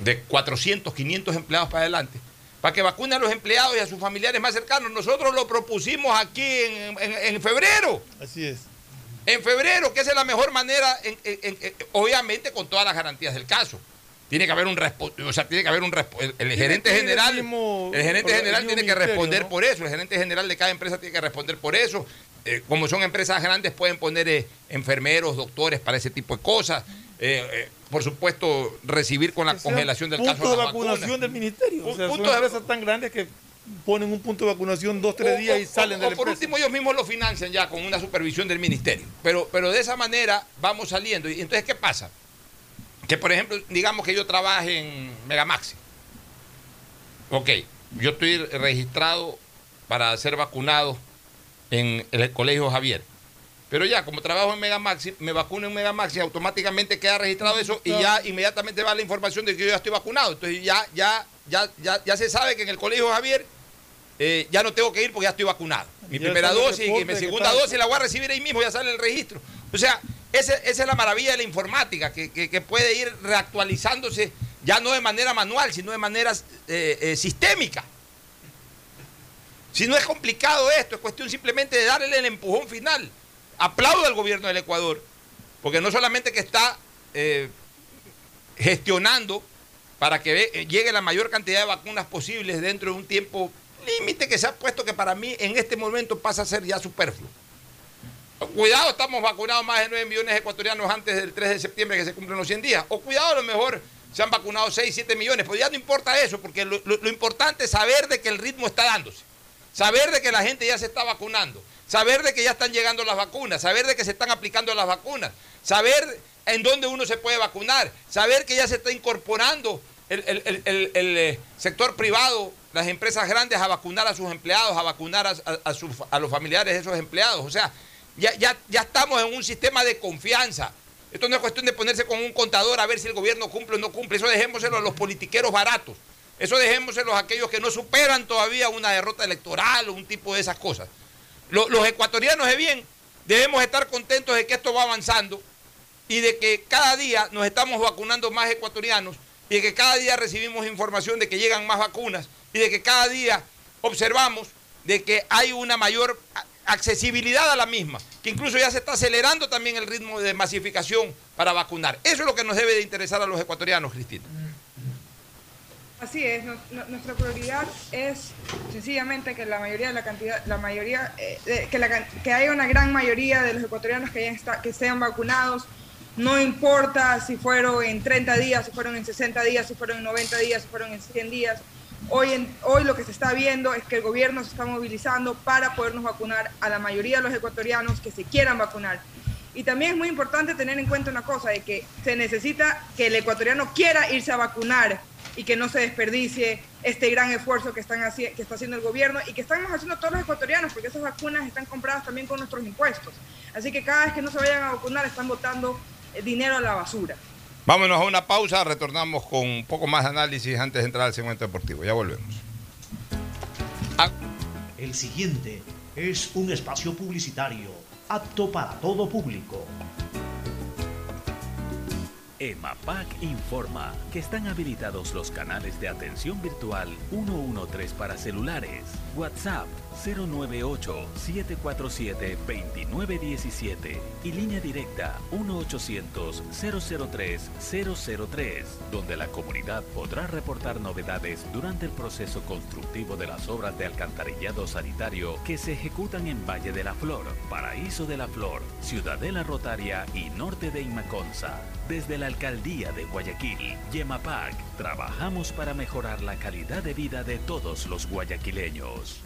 de 400, 500 empleados para adelante, para que vacunen a los empleados y a sus familiares más cercanos. Nosotros lo propusimos aquí en, en- en febrero. Así es. En febrero, que esa es la mejor manera, en- en- en- en- obviamente con todas las garantías del caso. Tiene que haber un o sea, tiene que haber un el, el gerente el general, mismo- el gerente general tiene que responder ¿no? por eso, el gerente general de cada empresa tiene que responder por eso. Eh, como son empresas grandes pueden poner eh, enfermeros, doctores para ese tipo de cosas. Eh, por supuesto, recibir con la Que sea congelación del punto caso de las vacunación vacunas. del ministerio. O sea, punto son de- empresas tan grandes que ponen un punto de vacunación dos, tres O- días o- y salen o- de o la por último, ellos mismos lo financian ya con una supervisión del ministerio. Pero, pero de esa manera vamos saliendo. Y entonces, ¿qué pasa? Que, por ejemplo, digamos que yo trabaje en Megamaxi. Ok, yo estoy registrado para ser vacunado en el Colegio Javier. Pero ya, como trabajo en Megamaxi, me vacuno en Megamaxi, automáticamente queda registrado eso y ya inmediatamente va la información de que yo ya estoy vacunado. Entonces ya, ya, ya, ya, ya se sabe que en el Colegio Javier eh, ya no tengo que ir porque ya estoy vacunado. Mi Ya primera dosis y mi segunda dosis la voy a recibir ahí mismo, ya sale el registro. O sea, ese- esa es la maravilla de la informática, que, que- que puede ir reactualizándose ya no de manera manual, sino de manera eh, eh, sistémica. Si no es complicado esto, es cuestión simplemente de darle el empujón final. Aplaudo al gobierno del Ecuador, porque no solamente que está eh, gestionando para que eh, llegue la mayor cantidad de vacunas posibles dentro de un tiempo límite que se ha puesto que para mí en este momento pasa a ser ya superfluo. Cuidado, estamos vacunados más de 9 millones de ecuatorianos antes del 3 de septiembre que se cumplen los 100 días. O cuidado, a lo mejor se han vacunado 6, 7 millones. Pues ya no importa eso, porque lo- lo importante es saber de que el ritmo está dándose. Saber de que la gente ya se está vacunando. Saber de que ya están llegando las vacunas. Saber de que se están aplicando las vacunas. Saber en dónde uno se puede vacunar. Saber que ya se está incorporando el, el- el- el- eh, sector privado, las empresas grandes a vacunar a sus empleados, a vacunar a, a- a los familiares de esos empleados. O sea, ya, ya, ya estamos en un sistema de confianza. Esto no es cuestión de ponerse con un contador a ver si el gobierno cumple o no cumple. Eso dejémoselo a los politiqueros baratos. Eso dejémoselo a aquellos que no superan todavía una derrota electoral o un tipo de esas cosas. Lo- los ecuatorianos de bien debemos estar contentos de que esto va avanzando y de que cada día nos estamos vacunando más ecuatorianos y de que cada día recibimos información de que llegan más vacunas y de que cada día observamos de que hay una mayor accesibilidad a la misma, que incluso ya se está acelerando también el ritmo de masificación para vacunar. Eso es lo que nos debe de interesar a los ecuatorianos, Cristina. Así es, nuestra prioridad es sencillamente que la mayoría de la cantidad, la mayoría, eh, que, haya una gran mayoría de los ecuatorianos que, sean vacunados, no importa si fueron en 30 días, si fueron en 60 días, si fueron en 90 días, si fueron en 100 días. Hoy, hoy lo que se está viendo es que el gobierno se está movilizando para podernos vacunar a la mayoría de los ecuatorianos que se quieran vacunar. Y también es muy importante tener en cuenta una cosa, de que se necesita que el ecuatoriano quiera irse a vacunar y que no se desperdicie este gran esfuerzo que, están haci- que está haciendo el gobierno y que estamos haciendo todos los ecuatorianos, porque esas vacunas están compradas también con nuestros impuestos. Así que cada vez que no se vayan a vacunar están botando eh, dinero a la basura. Vámonos a una pausa, retornamos con un poco más de análisis antes de entrar al segmento deportivo. Ya volvemos. Ah, El siguiente es un espacio publicitario apto para todo público. EMAPAC informa que están habilitados los canales de atención virtual 113 para celulares, WhatsApp 098-747-2917 y línea directa 1-800-003-003, donde la comunidad podrá reportar novedades durante el proceso constructivo de las obras de alcantarillado sanitario que se ejecutan en Valle de la Flor, Paraíso de la Flor, Ciudadela Rotaria y Norte de Imaconza. Desde la Alcaldía de Guayaquil, Yemapac, trabajamos para mejorar la calidad de vida de todos los guayaquileños.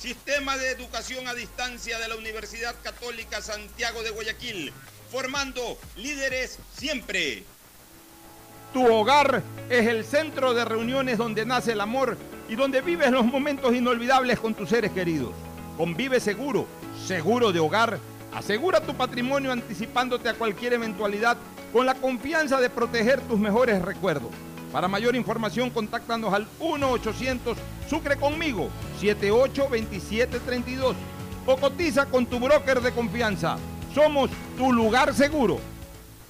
Sistema de Educación a Distancia de la Universidad Católica Santiago de Guayaquil, formando líderes siempre. Tu hogar es el centro de reuniones donde nace el amor y donde vives los momentos inolvidables con tus seres queridos. Convive seguro, seguro de hogar. Asegura tu patrimonio anticipándote a cualquier eventualidad con la confianza de proteger tus mejores recuerdos. Para mayor información, contáctanos al 1-800 Sucre conmigo 782732 o cotiza con tu broker de confianza. Somos tu lugar seguro.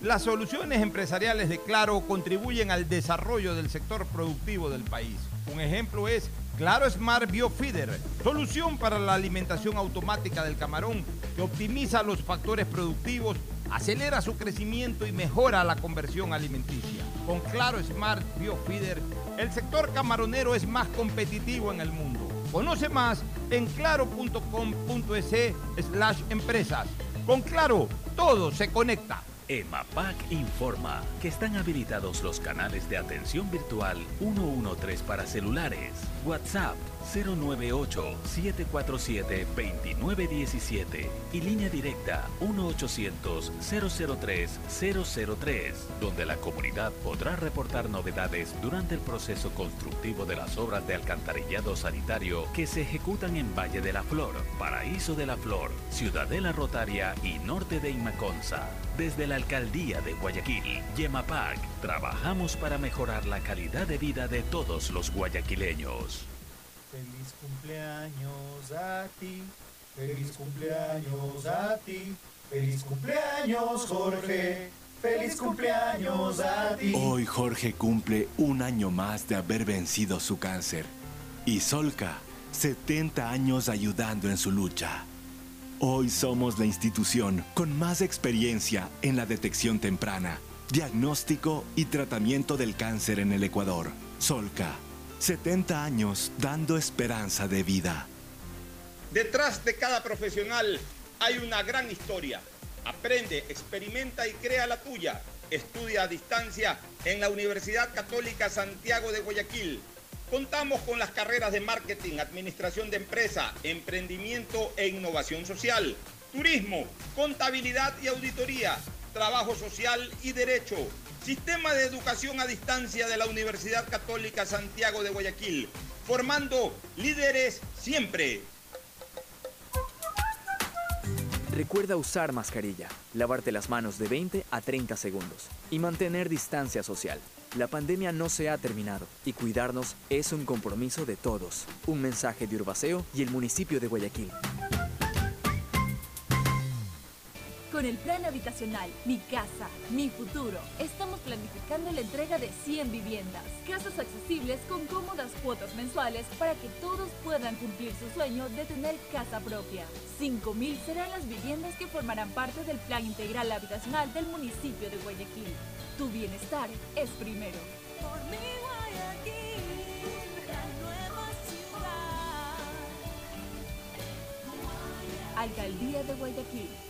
Las soluciones empresariales de Claro contribuyen al desarrollo del sector productivo del país. Un ejemplo es Claro Smart Biofeeder, solución para la alimentación automática del camarón que optimiza los factores productivos, acelera su crecimiento y mejora la conversión alimenticia. Con Claro Smart Biofeeder, el sector camaronero es más competitivo en el mundo. Conoce más en claro.com.es slash empresas. Con Claro, todo se conecta. EMAPAC informa que están habilitados los canales de atención virtual 113 para celulares, WhatsApp 098-747-2917 y línea directa 1-800-003-003, donde la comunidad podrá reportar novedades durante el proceso constructivo de las obras de alcantarillado sanitario que se ejecutan en Valle de la Flor, Paraíso de la Flor, Ciudadela Rotaria y Norte de Inmaconza. Desde la Alcaldía de Guayaquil, Yemapac, trabajamos para mejorar la calidad de vida de todos los guayaquileños. Feliz cumpleaños a ti, feliz cumpleaños a ti, feliz cumpleaños Jorge, feliz cumpleaños a ti. Hoy Jorge cumple un año más de haber vencido su cáncer. Y Solca, 70 años ayudando en su lucha. Hoy somos la institución con más experiencia en la detección temprana, diagnóstico y tratamiento del cáncer en el Ecuador. Solca 70 años dando esperanza de vida. Detrás de cada profesional hay una gran historia. Aprende, experimenta y crea la tuya. Estudia a distancia en la Universidad Católica Santiago de Guayaquil. Contamos con las carreras de marketing, administración de empresa, emprendimiento e innovación social, turismo, contabilidad y auditoría, trabajo social y derecho Sistema de Educación a Distancia de la Universidad Católica Santiago de Guayaquil, formando líderes siempre. Recuerda usar mascarilla, lavarte las manos de 20 a 30 segundos y mantener distancia social. La pandemia no se ha terminado y cuidarnos es un compromiso de todos. Un mensaje de Urbaceo y el municipio de Guayaquil. Con el plan habitacional Mi Casa, Mi Futuro, estamos planificando la entrega de 100 viviendas, casas accesibles con cómodas cuotas mensuales para que todos puedan cumplir su sueño de tener casa propia. 5.000 serán las viviendas que formarán parte del plan integral habitacional del municipio de Guayaquil. Tu bienestar es primero. Por mi Guayaquil, la nueva ciudad. Alcaldía de Guayaquil.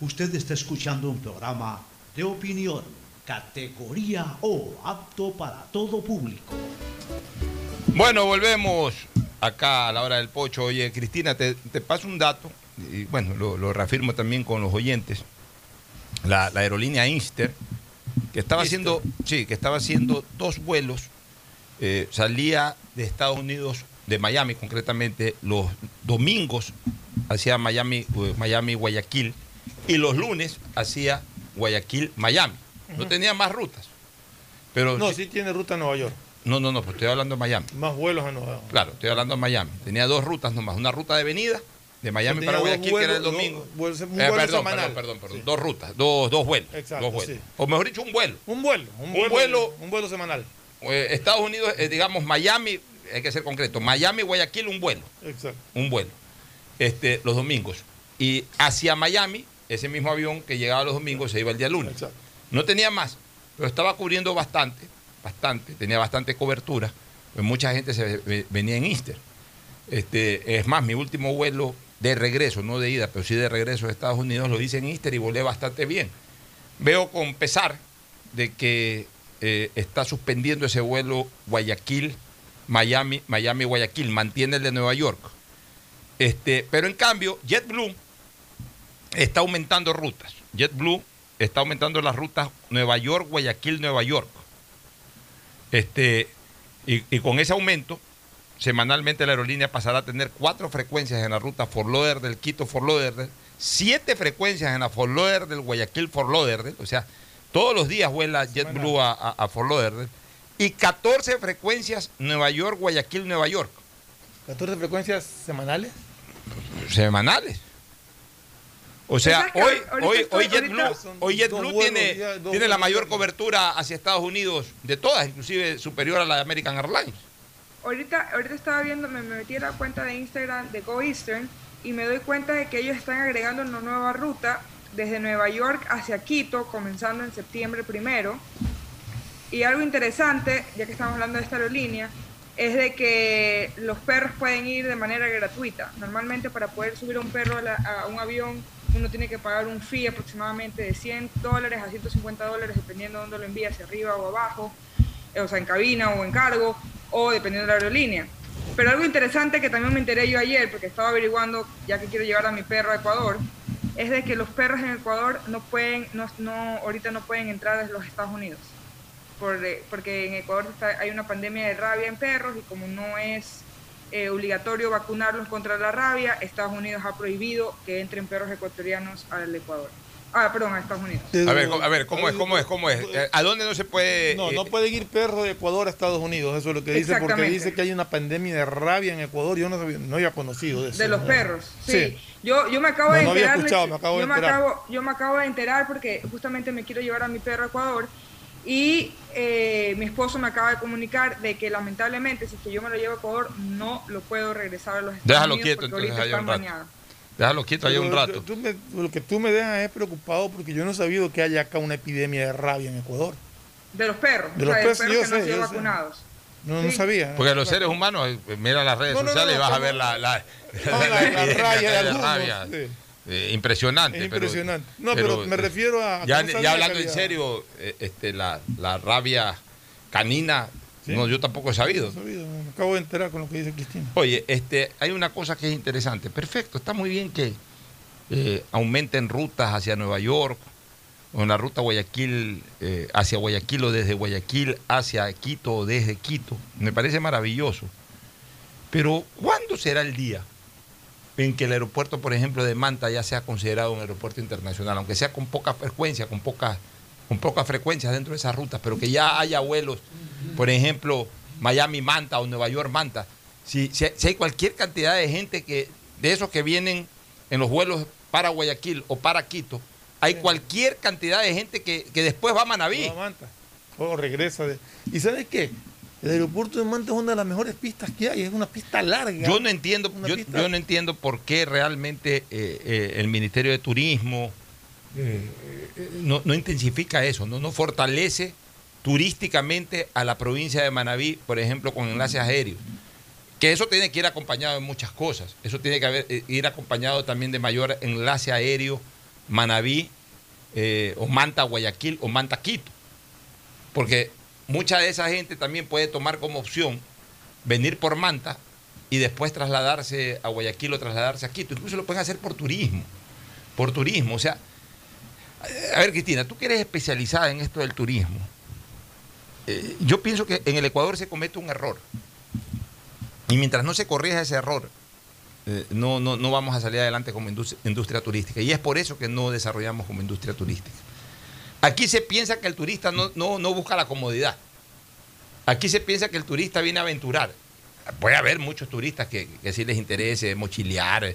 Usted está escuchando un programa de opinión, categoría O, apto para todo público. Bueno, volvemos acá a la hora del pocho. Oye, Cristina, te, te paso un dato, y bueno, lo, lo reafirmo también con los oyentes. La, la aerolínea Inster, que estaba haciendo, sí, que estaba haciendo dos vuelos, eh, salía de Estados Unidos, de Miami concretamente, los domingos hacia Miami, eh, Miami, Guayaquil, y los lunes hacia Guayaquil, Miami. No tenía más rutas. Pero No, sí- sí tiene ruta a Nueva York. no, no, no, pues estoy hablando de Miami. Más vuelos a Nueva York. Claro, estoy hablando de Miami. Tenía dos rutas nomás. Una ruta de venida de Miami para Guayaquil, que era el domingo. dos vuelos- un Eh, vuelo perdón, semanal. perdón, perdón, perdón. Dos rutas, dos, dos vuelos. Exacto, dos vuelos. sí. O mejor dicho, un vuelo. Un vuelo, un Un vuelo, vuelo- un vuelo semanal. Eh, Estados Unidos, eh, digamos, Miami, hay que ser concreto. Miami, Guayaquil, un vuelo. Exacto. Un vuelo. Este, los domingos. Y hacia Miami, ese mismo avión que llegaba los domingos se iba el día lunes. No tenía más, pero estaba cubriendo bastante, bastante, tenía bastante cobertura. Pues mucha gente se ve- venía en Easter. Este, es más, mi último vuelo de regreso, no de ida, pero sí de regreso a Estados Unidos, lo hice en Easter y volé bastante bien. Veo con pesar de que eh, está suspendiendo ese vuelo Guayaquil, Miami, Miami, Guayaquil, mantiene el de Nueva York. Este, pero en cambio, JetBlue está aumentando rutas. JetBlue está aumentando las rutas Nueva York, Guayaquil, Nueva York. Este, y, y con ese aumento, semanalmente la aerolínea pasará a tener cuatro frecuencias en la ruta Fort Lauderdale, Quito, Fort Lauderdale, siete frecuencias en la Fort Lauderdale, Guayaquil, Fort Lauderdale, o sea, todos los días vuela JetBlue a, a, a Fort Lauderdale, y 14 frecuencias Nueva York, Guayaquil, Nueva York, 14 frecuencias semanales. semanales. O sea, hoy, hoy, hoy JetBlue, hoy tiene, la mayor cobertura hacia Estados Unidos de todas, inclusive superior a la de American Airlines. Ahorita, ahorita estaba viendo, me, me metí a la cuenta de Instagram de Go Eastern y me doy cuenta de que ellos están agregando una nueva ruta desde Nueva York hacia Quito, comenzando en septiembre primero. Y algo interesante, ya que estamos hablando de esta aerolínea, es de que los perros pueden ir de manera gratuita. Normalmente para poder subir a un perro a, la- a un avión uno tiene que pagar un fee aproximadamente de 100 dólares a 150 dólares dependiendo de dónde lo envíe, hacia arriba o abajo, eh, o sea, en cabina o en cargo, o dependiendo de la aerolínea. Pero algo interesante que también me enteré yo ayer, porque estaba averiguando, ya que quiero llevar a mi perro a Ecuador, es de que los perros en Ecuador no pueden, no, no, ahorita no pueden entrar desde los Estados Unidos eh, porque en Ecuador hay una pandemia de rabia en perros y como no es eh, obligatorio vacunarlos contra la rabia, Estados Unidos ha prohibido que entren perros ecuatorianos al Ecuador. Ah, perdón, a Estados Unidos. A ver, a ver, ¿cómo es? ¿Cómo es? ¿Cómo es? Eh, ¿A dónde no se puede...? No, eh, no pueden ir perros de Ecuador a Estados Unidos, eso es lo que dice, porque dice que hay una pandemia de rabia en Ecuador, yo no, sabía- no había conocido de eso. De los ¿no? perros, sí. Yo, yo me acabo No, de no había enterar. escuchado, me acabo de yo, me enterar. acabo, yo me acabo de enterar porque justamente me quiero llevar a mi perro a Ecuador y eh, mi esposo me acaba de comunicar de que lamentablemente si es que yo me lo llevo a Ecuador no lo puedo regresar a los Estados Déjalo Unidos quieto, porque entonces, ahorita rato. baneados. Déjalo quieto ahí un rato. tú me- lo que tú me dejas es preocupado porque yo no he sabido que haya acá una epidemia de rabia en Ecuador. De los perros, De o los sea, perros, de los yo perros que no han sé, sido sé. vacunados. No, no sabía. Porque los seres humanos, eh, mira las redes No, no, no, sociales y no, vas a ver la, la, No, la- la de algunos, rabia. sí. Eh, impresionante. Es pero- impresionante. No, pero me refiero a- Ya, hablando en serio, eh, este, la, la rabia canina, no, yo tampoco he sabido. No he sabido, me acabo de enterar con lo que dice Cristina. Oye, este, hay una cosa que es interesante. Perfecto, está muy bien que eh, aumenten rutas hacia Nueva York, o en la ruta Guayaquil, eh, hacia Guayaquil o desde Guayaquil hacia Quito o desde Quito. Me parece maravilloso. Pero, ¿cuándo será el día en que el aeropuerto, por ejemplo, de Manta ya sea considerado un aeropuerto internacional, aunque sea con poca frecuencia, con pocas con poca frecuencia dentro de esas rutas, pero que ya haya vuelos, por ejemplo, Miami-Manta o Nueva York-Manta? Si, si, si hay cualquier cantidad de gente que de esos que vienen en los vuelos para Guayaquil o para Quito, hay cualquier cantidad de gente que, que después va a Manaví. Manta. O regresa. De... ¿Y sabes qué? El aeropuerto de Manta es una de las mejores pistas que hay, es una pista larga. Yo no entiendo, yo, pista- yo no entiendo por qué realmente eh, eh, el Ministerio de Turismo eh, no, no intensifica eso, no, no fortalece turísticamente a la provincia de Manabí, por ejemplo, con enlaces aéreos. Que eso tiene que ir acompañado de muchas cosas. Eso tiene que haber- ir acompañado también de mayor enlace aéreo Manabí o Manta Guayaquil o Manta Quito. Porque mucha de esa gente también puede tomar como opción venir por Manta y después trasladarse a Guayaquil o trasladarse a Quito. Incluso lo pueden hacer por turismo. Por turismo. O sea, a ver, Cristina, tú que eres especializada en esto del turismo, eh, yo pienso que en el Ecuador se comete un error. Y mientras no se corrija ese error, eh, no, no, no, vamos a salir adelante como industria, turística. Y es por eso que no desarrollamos como industria turística. Aquí se piensa que el turista no, no busca la comodidad. Aquí se piensa que el turista viene a aventurar. Puede haber muchos turistas que, que sí les interese mochilear,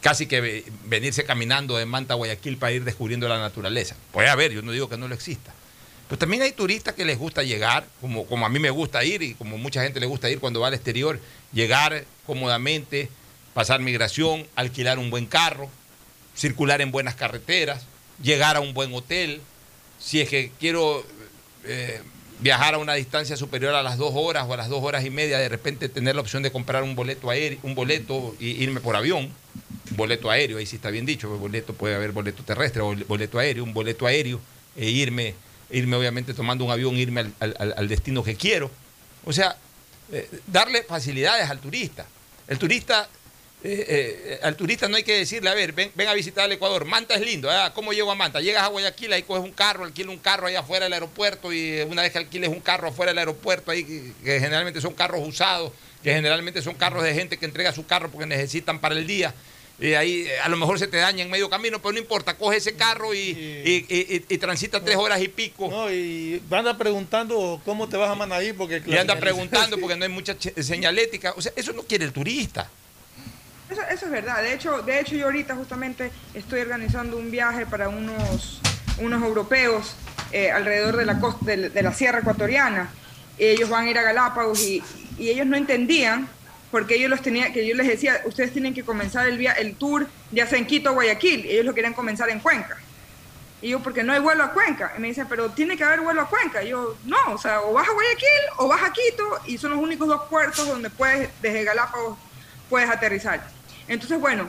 casi que venirse caminando de Manta a Guayaquil para ir descubriendo la naturaleza. Puede haber, yo no digo que no lo exista. Pero también hay turistas que les gusta llegar, como, como a mí me gusta ir y como mucha gente le gusta ir cuando va al exterior, llegar cómodamente, pasar migración, alquilar un buen carro, circular en buenas carreteras, llegar a un buen hotel. Si es que quiero eh, viajar a una distancia superior a las dos horas o a las dos horas y media, de repente tener la opción de comprar un boleto aéreo, un boleto irme por avión, boleto aéreo, ahí sí está bien dicho, boleto puede haber boleto terrestre o boleto aéreo, un boleto aéreo, e irme, irme obviamente tomando un avión, irme al, destino que quiero. O sea, eh, darle facilidades al turista. El turista eh, eh, al turista no hay que decirle, a ver, ven, ven a visitar el Ecuador. Manta es lindo, ¿eh? ¿cómo llego a Manta? Llegas a Guayaquil, ahí coges un carro, alquilas un carro ahí afuera del aeropuerto y una vez que alquiles un carro afuera del aeropuerto, ahí que, generalmente son carros usados, que generalmente son carros de gente que entrega su carro porque necesitan para el día. Y ahí a lo mejor se te daña en medio camino, pero no importa, coge ese carro y, transita tres horas y pico. No, y anda preguntando cómo te vas a Manaí porque... Y anda preguntando porque no hay mucha señalética. O sea, eso no quiere el turista. Eso, es verdad. De hecho, de hecho, yo ahorita justamente estoy organizando un viaje para unos, unos europeos eh, alrededor de la, costa, de, la Sierra Ecuatoriana. Ellos van a ir a Galápagos y, ellos no entendían porque ellos los tenía, que yo les decía, ustedes tienen que comenzar el, el tour ya sea en Quito o Guayaquil. Ellos lo querían comenzar en Cuenca. Y yo, porque no hay vuelo a Cuenca. Y me dicen, pero tiene que haber vuelo a Cuenca. Y yo, no, o sea, o vas a Guayaquil o vas a Quito y son los únicos dos puertos donde puedes, desde Galápagos, puedes aterrizar. Entonces, bueno,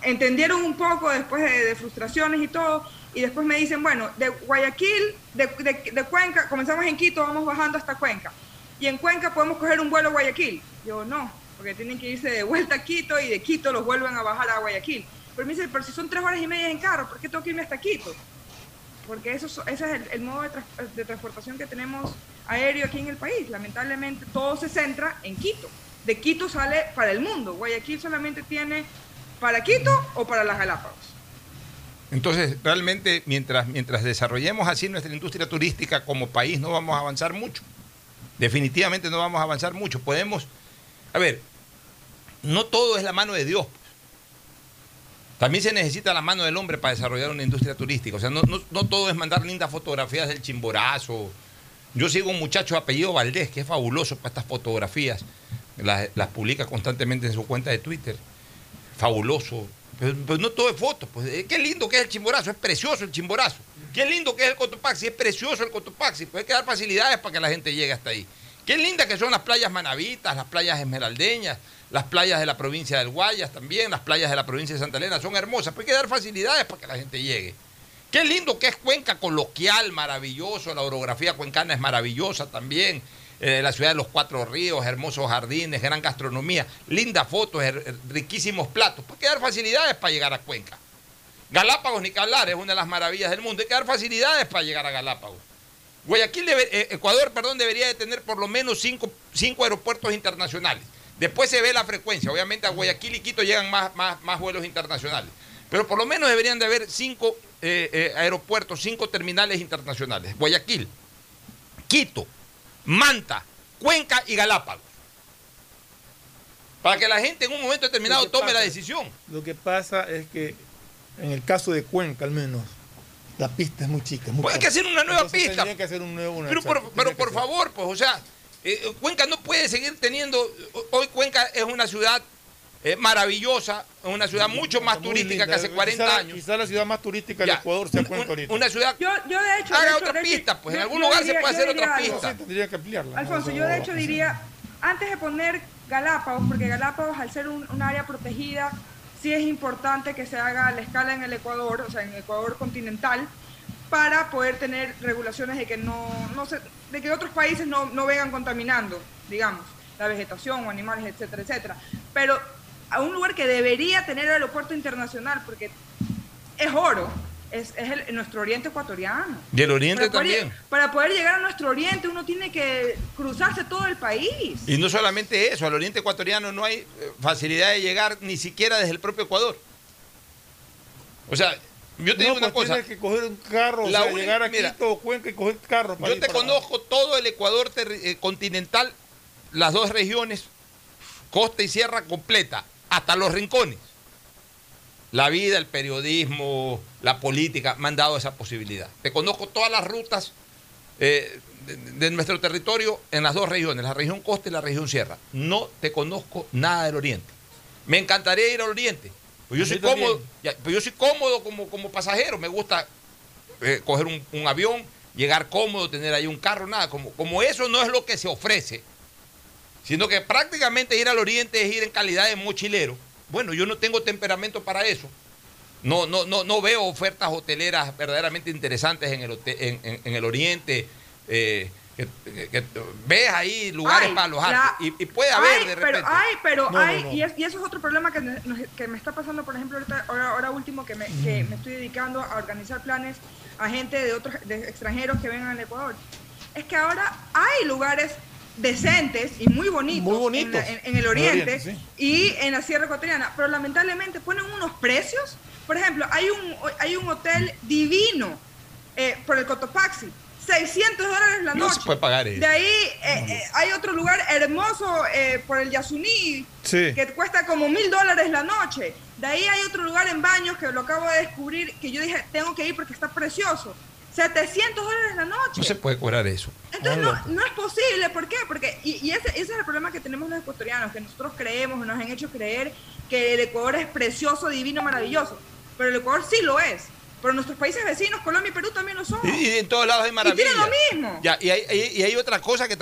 entendieron un poco después de, frustraciones y todo, y después me dicen, bueno, de Guayaquil, de, Cuenca, comenzamos en Quito, vamos bajando hasta Cuenca. Y en Cuenca podemos coger un vuelo a Guayaquil. Yo no, porque tienen que irse de vuelta a Quito y de Quito los vuelven a bajar a Guayaquil. Pero me dicen, pero si son tres horas y media en carro, ¿por qué tengo que irme hasta Quito? Porque eso, ese es el, modo de, de transportación que tenemos aéreo aquí en el país. Lamentablemente todo se centra en Quito de Quito sale para el mundo. Guayaquil solamente tiene para Quito o para las Galápagos. Entonces, realmente, mientras, mientras desarrollemos así nuestra industria turística como país, no vamos a avanzar mucho. Definitivamente no vamos a avanzar mucho. Podemos, a ver, no todo es la mano de Dios. También se necesita la mano del hombre para desarrollar una industria turística. O sea, no, no todo es mandar lindas fotografías del chimborazo. Yo sigo un muchacho apellido Valdés, que es fabuloso para estas fotografías las, publica constantemente en su cuenta de Twitter. Fabuloso. Pero, no todo es fotos. Pues, eh, qué lindo que es el chimborazo, es precioso el chimborazo. Qué lindo que es el Cotopaxi, es precioso el Cotopaxi. Pues hay que dar facilidades para que la gente llegue hasta ahí. Qué lindas que son las playas manavitas, las playas esmeraldeñas, las playas de la provincia del Guayas también, las playas de la provincia de Santa Elena, son hermosas. Pues hay que dar facilidades para que la gente llegue. Qué lindo que es Cuenca coloquial, maravilloso, la orografía cuencana es maravillosa también. Eh, la ciudad de los cuatro ríos, hermosos jardines, gran gastronomía, lindas fotos, riquísimos platos. Pues hay que dar facilidades para llegar a Cuenca. Galápagos, ni es una de las maravillas del mundo. Hay que dar facilidades para llegar a Galápagos. Guayaquil, eh, Ecuador, perdón, debería de tener por lo menos cinco, aeropuertos internacionales. Después se ve la frecuencia. Obviamente a Guayaquil y Quito llegan más, más, más vuelos internacionales. Pero por lo menos deberían de haber cinco eh, aeropuertos, cinco terminales internacionales. Guayaquil, Quito, Manta, Cuenca y Galápagos. Para que la gente en un momento determinado tome la decisión. Lo que pasa es que en el caso de Cuenca al menos, la pista es muy chica. Muy hay que hacer una nueva pista. que hacer un nuevo, pero, por, favor, pues, o sea, eh, Cuenca no puede seguir teniendo. Hoy Cuenca es una ciudad es maravillosa, es una ciudad mucho más turística que hace 40 años. Quizá la ciudad más turística del Ecuador sea Cuenca ahorita. Una ciudad. Yo, yo de hecho. Haga otra pista, pues en algún lugar se puede hacer otra pista. tendría que ampliarla. Alfonso, yo de hecho diría, antes de poner Galápagos, porque Galápagos al ser un, área protegida, sí es importante que se haga a la escala en el Ecuador, o sea, en el Ecuador continental, para poder tener regulaciones de que no, no se, de que otros países no, no vengan contaminando, digamos. la vegetación o animales, etcétera, etcétera. Pero a un lugar que debería tener aeropuerto internacional, porque es oro, es, es el- nuestro oriente ecuatoriano. Y el oriente Para poder, también. para poder llegar a nuestro oriente uno tiene que cruzarse todo el país. Y no solamente eso, al oriente ecuatoriano no hay eh, facilidad de llegar ni siquiera desde el propio Ecuador. O sea, yo te No, digo una pues cosa. Tienes que coger un carro, o La sea, llegar aquí mira, todo Cuenca y coger carro. para Yo ir te para- conozco todo el Ecuador terri- eh, continental, las dos regiones, costa y sierra completa, hasta los rincones. La vida, el periodismo, la política me han dado esa posibilidad. Te conozco todas las rutas eh, de, de nuestro territorio en las dos regiones, la región costa y la región sierra. No te conozco nada del oriente. Me encantaría ir al oriente. Pues yo soy cómodo, ya, pues yo soy cómodo como, como pasajero. Me gusta eh, coger un, un avión, llegar cómodo, tener ahí un carro, nada. Como, como eso no es lo que se ofrece, sino que prácticamente ir al oriente es ir en calidad de mochilero. Bueno, yo no tengo temperamento para eso. No, no, no, no veo ofertas hoteleras verdaderamente interesantes en el, en, en- en el oriente. eh, que, que- que ves ahí lugares Ay, para alojarte. la- Y, y puede haber Ay, de repente. Pero hay, pero No, no, hay, no. Y, es- y eso es otro problema que, nos- que me está pasando, por ejemplo, ahorita, ahora, ahora último, que me, que me estoy dedicando a organizar planes a gente de otros de extranjeros que vengan al Ecuador. Es que ahora hay lugares decentes y muy bonitos, Muy bonitos. En, la- en- en el En el oriente, sí. y en la Sierra Ecuatoriana, pero lamentablemente ponen unos precios. Por ejemplo, hay un, hay un hotel divino eh, por el Cotopaxi, 600 dólares la No noche. se puede pagar eso. De ahí eh, eh, hay otro lugar hermoso eh, por el Yasuní Sí. que cuesta como mil dólares la noche. De ahí hay otro lugar en Baños que lo acabo de descubrir que yo dije, tengo que ir porque está precioso. 700 dólares la noche. No se puede cobrar eso. Entonces no, no es posible, ¿por qué? Porque, y, y ese, ese es el problema que tenemos los ecuatorianos, que nosotros creemos, nos han hecho creer que el Ecuador es precioso, divino, maravilloso. Pero el Ecuador sí lo es. Pero nuestros países vecinos, Colombia y Perú también lo son. Y, y en todos lados hay Y maravillas. tienen lo mismo. Ya, y, hay, y hay otra cosa que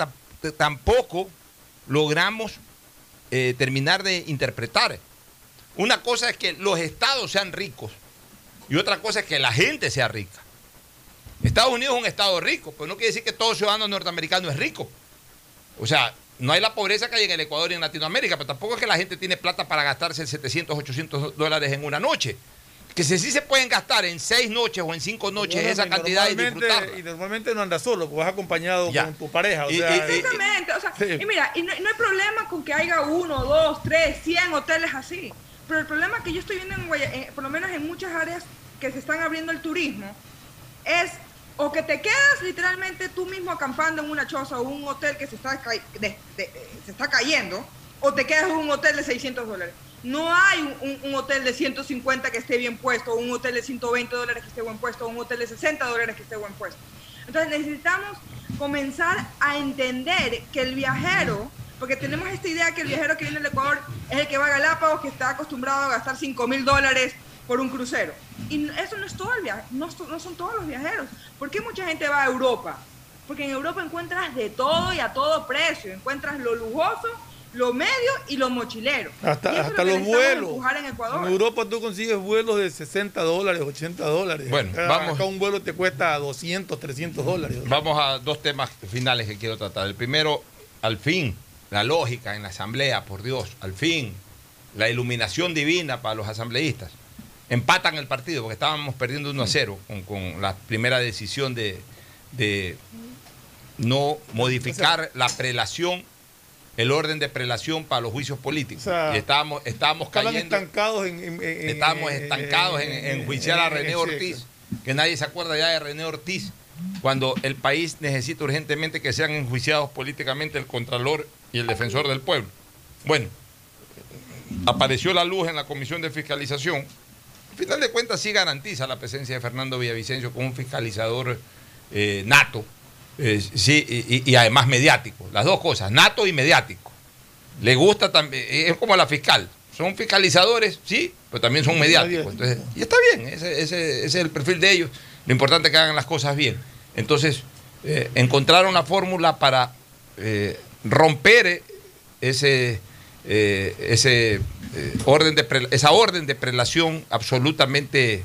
tampoco logramos eh, terminar de interpretar. Una cosa es que los estados sean ricos y otra cosa es que la gente sea rica. Estados Unidos es un estado rico, pero no quiere decir que todo ciudadano norteamericano es rico. O sea, no hay la pobreza que hay en el Ecuador y en Latinoamérica, pero tampoco es que la gente tiene plata para gastarse 700, 800 dólares en una noche. Que si sí se pueden gastar en seis noches o en cinco noches Bueno, esa y cantidad y normalmente- disfrutarla. Y normalmente no andas solo, vas acompañado Ya. con tu pareja. O Y- sea, y- y- Exactamente, o sea, Sí. y mira, y no, no hay problema con que haya uno, dos, tres, cien hoteles así. Pero el problema que yo estoy viendo, en Guaya- en- por lo menos en muchas áreas que se están abriendo el turismo, es o que te quedas literalmente tú mismo acampando en una choza o un hotel que se está, de- de- se está cayendo, o te quedas en un hotel de 600 dólares. No hay un, un- hotel de 150 que esté bien puesto, o un hotel de 120 dólares que esté buen puesto, o un hotel de 60 dólares que esté buen puesto. Entonces necesitamos comenzar a entender que el viajero, porque tenemos esta idea que el viajero que viene al Ecuador es el que va a Galápagos, que está acostumbrado a gastar 5 mil dólares por un crucero. Y eso no es todo el viaje, no, so- no son todos los viajeros. ¿Por qué mucha gente va a Europa? Porque en Europa encuentras de todo y a todo precio. Encuentras lo lujoso, lo medio y lo mochilero. Hasta hasta lo los vuelos. en Ecuador. En Europa tú consigues vuelos de 60 dólares, 80 dólares. Bueno, acá, vamos. acá un vuelo te cuesta 200, 300 dólares. Vamos a dos temas finales que quiero tratar. El primero, al fin, la lógica en la asamblea, por Dios, al fin, la iluminación divina para los asambleístas. Empatan el partido porque estábamos perdiendo 1 a 0 con, con la primera decisión de, de no modificar la prelación, el orden de prelación para los juicios políticos. O sea, y estábamos, estábamos cayendo. estancados en, en- en- Estábamos estancados en, en enjuiciar a en- René en- Ortiz, que nadie se acuerda ya de René Ortiz, cuando el país necesita urgentemente que sean enjuiciados políticamente el Contralor y el Defensor del Pueblo. Bueno, apareció la luz en la Comisión de Fiscalización. Al final de cuentas sí garantiza la presencia de Fernando Villavicencio como un fiscalizador eh, nato, eh, sí, y, además mediático. Las dos cosas, nato y mediático. Le gusta también, es como la fiscal. Son fiscalizadores, sí, pero también son mediáticos. Entonces, y está bien, ese, ese- ese es el perfil de ellos. Lo importante es que hagan las cosas bien. Entonces, eh, encontrar una fórmula para eh, romper eh, ese, eh, ese eh, orden de pre- esa orden de prelación absolutamente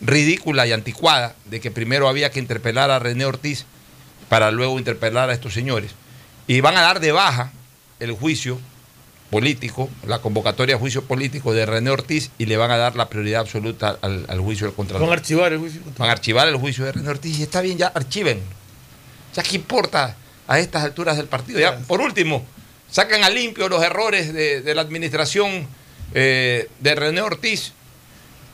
ridícula y anticuada de que primero había que interpelar a René Ortiz para luego interpelar a estos señores. Y van a dar de baja el juicio político, la convocatoria a juicio político de René Ortiz y le van a dar la prioridad absoluta al, al juicio del Contralor. Van a archivar el juicio. Van a archivar el juicio de René Ortiz y está bien, ya archiven. Ya qué importa a estas alturas del partido. Ya, por último, sacan a limpio los errores de, de la administración eh, de René Ortiz.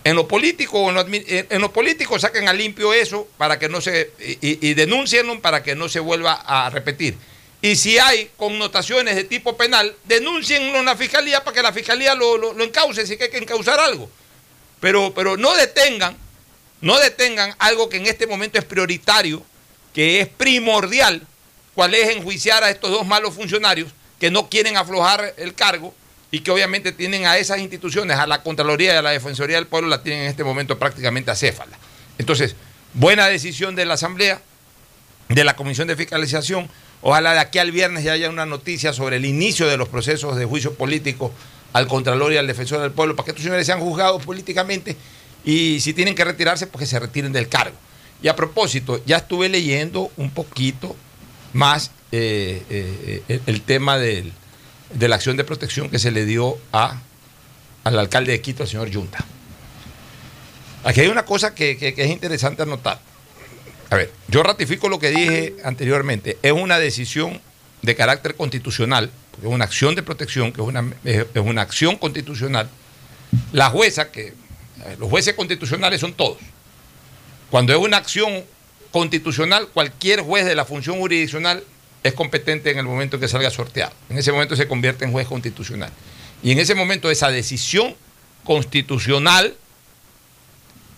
En lo político, en lo, en- lo político saquen a limpio eso para que no se y, y denuncienlo para que no se vuelva a repetir. Y si hay connotaciones de tipo penal, denúncienlo en la fiscalía para que la fiscalía lo, lo, encauce si hay que encauzar algo. Pero, pero no detengan, no detengan algo que en este momento es prioritario, que es primordial, cuál es enjuiciar a estos dos malos funcionarios que no quieren aflojar el cargo y que obviamente tienen a esas instituciones, a la Contraloría y a la Defensoría del Pueblo, la tienen en este momento prácticamente acéfala. Entonces, buena decisión de la Asamblea, de la Comisión de Fiscalización. Ojalá de aquí al viernes ya haya una noticia sobre el inicio de los procesos de juicio político al Contralor y al Defensor del Pueblo, para que estos señores sean juzgados políticamente y si tienen que retirarse, pues que se retiren del cargo. Y a propósito, ya estuve leyendo un poquito más eh, eh, el, el tema del- de la acción de protección que se le dio a, al alcalde de Quito, el señor Yunta. Aquí hay una cosa que, que- es interesante anotar. A ver, yo ratifico lo que dije anteriormente. Es una decisión de carácter constitucional, porque es una acción de protección, que es una, es una acción constitucional. La jueza, que los jueces constitucionales son todos. Cuando es una acción constitucional, cualquier juez de la función jurisdiccional es competente en el momento en que salga sorteado. En ese momento se convierte en juez constitucional. Y en ese momento esa decisión constitucional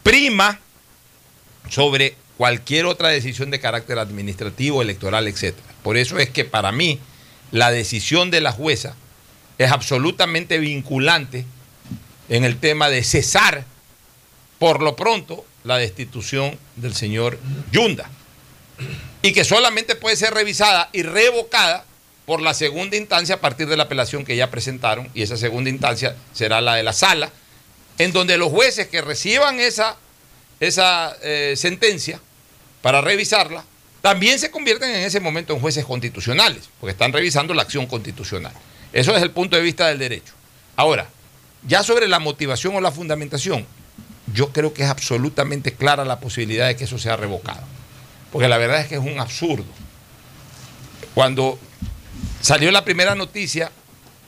prima sobre cualquier otra decisión de carácter administrativo, electoral, etc. Por eso es que para mí la decisión de la jueza es absolutamente vinculante en el tema de cesar por lo pronto la destitución del señor Yunda y que solamente puede ser revisada y revocada por la segunda instancia a partir de la apelación que ya presentaron y esa segunda instancia será la de la sala en donde los jueces que reciban esa, esa eh, sentencia para revisarla también se convierten en ese momento en jueces constitucionales porque están revisando la acción constitucional. Eso es el punto de vista del derecho. Ahora ya sobre la motivación o la fundamentación yo creo que es absolutamente clara la posibilidad de que eso sea revocado porque la verdad es que es un absurdo. Cuando salió la primera noticia,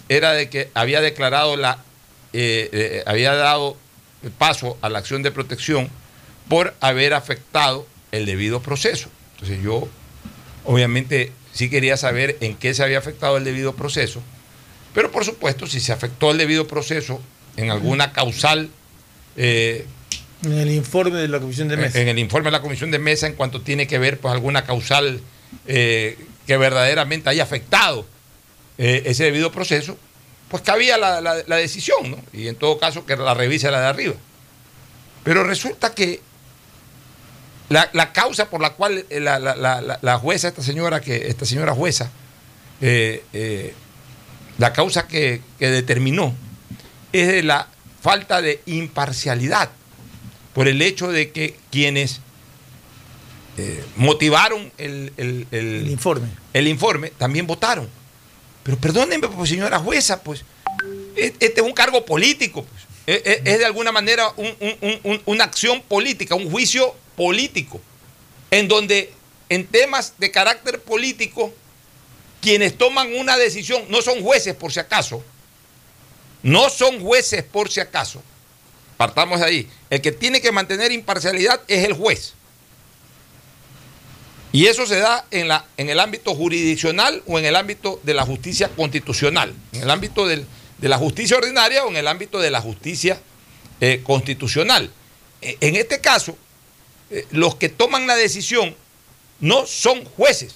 era de que había declarado la, eh, eh, había dado paso a la acción de protección por haber afectado el debido proceso. Entonces yo, obviamente, sí quería saber en qué se había afectado el debido proceso, pero por supuesto, si se afectó el debido proceso en alguna causal eh, En el informe de la Comisión de Mesa. en el informe de la comisión de mesa en cuanto tiene que ver pues alguna causal eh, que verdaderamente haya afectado eh, ese debido proceso, pues cabía la, la- decisión, ¿no? Y en todo caso que la revise la de arriba. Pero resulta que la, causa por la cual eh, la, jueza, esta señora, que, esta señora jueza, la causa que, que determinó es de la falta de imparcialidad por el hecho de que quienes eh, motivaron el, el- el- informe. el informe también votaron. Pero perdónenme, pues, señora jueza, pues e- este es un cargo político, pues. E- e- es, de alguna manera un- un- un- una acción política, un juicio político, en donde en temas de carácter político, quienes toman una decisión no son jueces por si acaso, no son jueces por si acaso, partamos de ahí, el que tiene que mantener imparcialidad es el juez. Y eso se da en, la, en el ámbito jurisdiccional o en el ámbito de la justicia constitucional, en el ámbito del- de la justicia ordinaria o en el ámbito de la justicia eh, constitucional. E- En este caso, eh, los que toman la decisión no son jueces,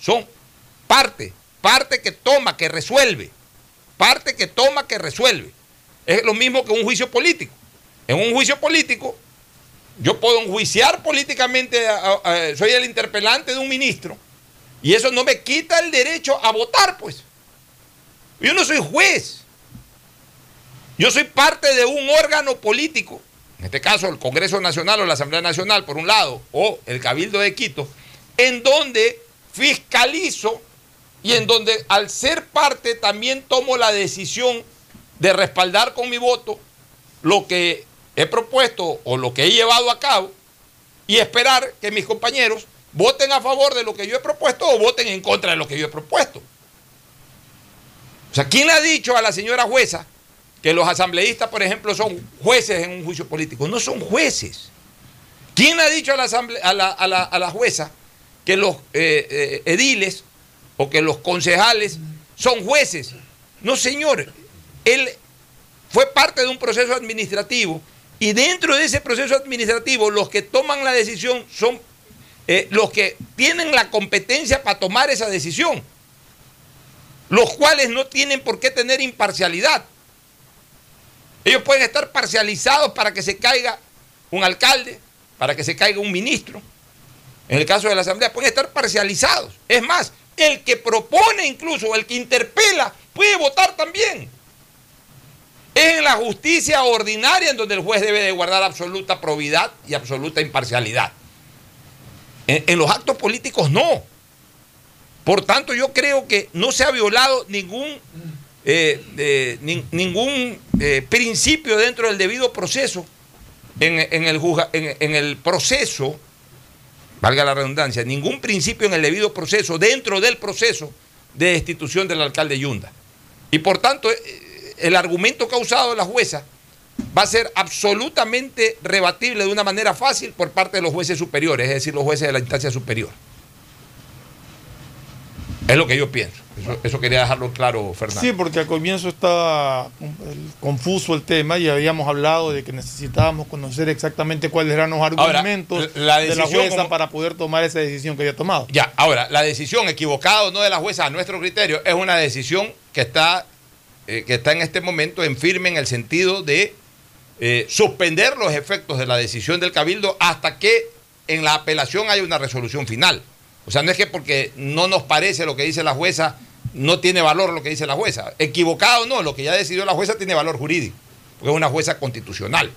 son parte, parte que toma, que resuelve, parte que toma, que resuelve. Es lo mismo que un juicio político. En un juicio político, yo puedo enjuiciar políticamente, soy el interpelante de un ministro, y eso no me quita el derecho a votar, pues. Yo no soy juez. Yo soy parte de un órgano político, en este caso el Congreso Nacional o la Asamblea Nacional, por un lado, o el Cabildo de Quito, en donde fiscalizo y en donde al ser parte también tomo la decisión de respaldar con mi voto lo que he propuesto o lo que he llevado a cabo y esperar que mis compañeros voten a favor de lo que yo he propuesto o voten en contra de lo que yo he propuesto. O sea, ¿quién le ha dicho a la señora jueza que los asambleístas, por ejemplo, son jueces en un juicio político? No son jueces. ¿Quién le ha dicho a la, a la, jueza que los eh, eh, ediles o que los concejales son jueces? No, señor. Él fue parte de un proceso administrativo y dentro de ese proceso administrativo los que toman la decisión son eh, los que tienen la competencia para tomar esa decisión, los cuales no tienen por qué tener imparcialidad. Ellos pueden estar parcializados para que se caiga un alcalde, para que se caiga un ministro. En el caso de la Asamblea pueden estar parcializados. Es más, el que propone incluso, el que interpela, puede votar también. Es en la justicia ordinaria en donde el juez debe de guardar absoluta probidad y absoluta imparcialidad. En, los actos políticos no. Por tanto, yo creo que no se ha violado ningún, eh, ningún eh, principio dentro del debido proceso, en, el, proceso, valga la redundancia, ningún principio en el debido proceso, dentro del proceso de destitución del alcalde Yunda. Y por tanto, eh, el argumento causado de la jueza va a ser absolutamente rebatible de una manera fácil por parte de los jueces superiores, es decir, los jueces de la instancia superior. Es lo que yo pienso. Eso, quería dejarlo claro, Fernando. Sí, porque al comienzo estaba confuso el tema y habíamos hablado de que necesitábamos conocer exactamente cuáles eran los argumentos de la jueza para poder tomar esa decisión que había tomado. Ya, ahora, la decisión equivocada o no de la jueza a nuestro criterio es una decisión que está eh, que está en este momento en firme en el sentido de eh, suspender los efectos de la decisión del cabildo hasta que en la apelación haya una resolución final. O sea, no es que porque no nos parece lo que dice la jueza, no tiene valor lo que dice la jueza. Equivocado no, lo que ya decidió la jueza tiene valor jurídico, porque es una jueza constitucional.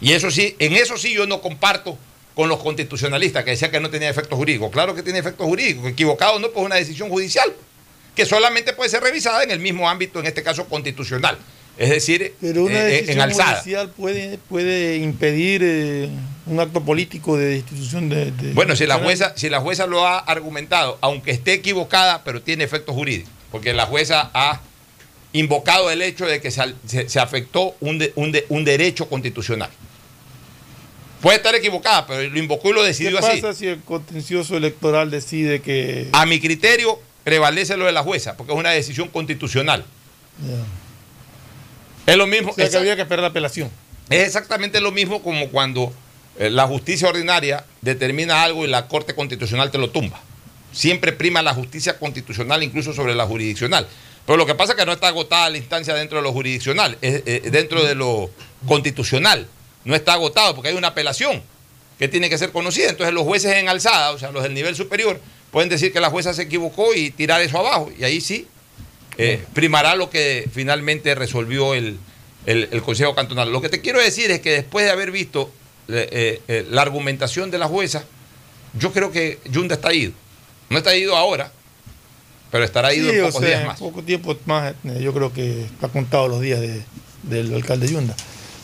Y eso sí, en eso sí yo no comparto con los constitucionalistas que decían que no tenía efecto jurídico. Claro que tiene efecto jurídico. Equivocado no, pues es una decisión judicial que solamente puede ser revisada en el mismo ámbito, en este caso constitucional. Es decir, Pero una eh, decisión judicial puede, puede impedir eh, un acto político de destitución de, Bueno, si la, jueza, si la jueza lo ha argumentado, aunque esté equivocada, pero tiene efecto jurídico, porque la jueza ha invocado el hecho de que se, afectó un, un, derecho constitucional. Puede estar equivocada, pero lo invocó y lo decidió así. ¿Qué pasa si el contencioso electoral decide que... A mi criterio, prevalece lo de la jueza, porque es una decisión constitucional. Es lo mismo. O sea, que había que esperar la apelación. Es exactamente lo mismo como cuando eh, la justicia ordinaria determina algo y la Corte Constitucional te lo tumba. Siempre prima la justicia constitucional incluso sobre la jurisdiccional. Pero lo que pasa es que no está agotada la instancia dentro de lo jurisdiccional, eh, dentro de lo constitucional. No está agotado porque hay una apelación que tiene que ser conocida. Entonces los jueces en alzada, o sea, los del nivel superior, pueden decir que la jueza se equivocó y tirar eso abajo. Y ahí sí eh, primará lo que finalmente resolvió el, Consejo Cantonal. Lo que te quiero decir es que después de haber visto eh, eh, la argumentación de la jueza, yo creo que Yunda está ido. No está ido ahora, pero estará ido en pocos días más. poco tiempo más, yo creo que está contado los días del alcalde Yunda.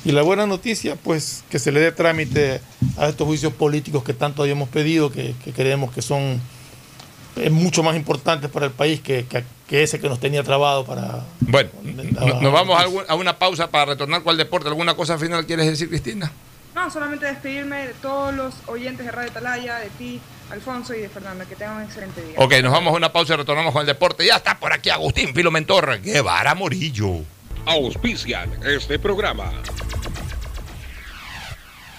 Y la buena noticia, pues, que se le dé trámite a estos juicios políticos que tanto habíamos pedido, que creemos que son es mucho más importante para el país que, ese que nos tenía trabado para... Bueno, nos vamos a, una pausa para retornar con el deporte. ¿Alguna cosa final quieres decir, Cristina? No, solamente despedirme de todos los oyentes de Radio Talaya, de ti, Alfonso y de Fernanda. Que tengan un excelente día. Ok, nos vamos a una pausa y retornamos con el deporte. Ya está por aquí Agustín Filomentor Guevara Morillo. Auspician este programa.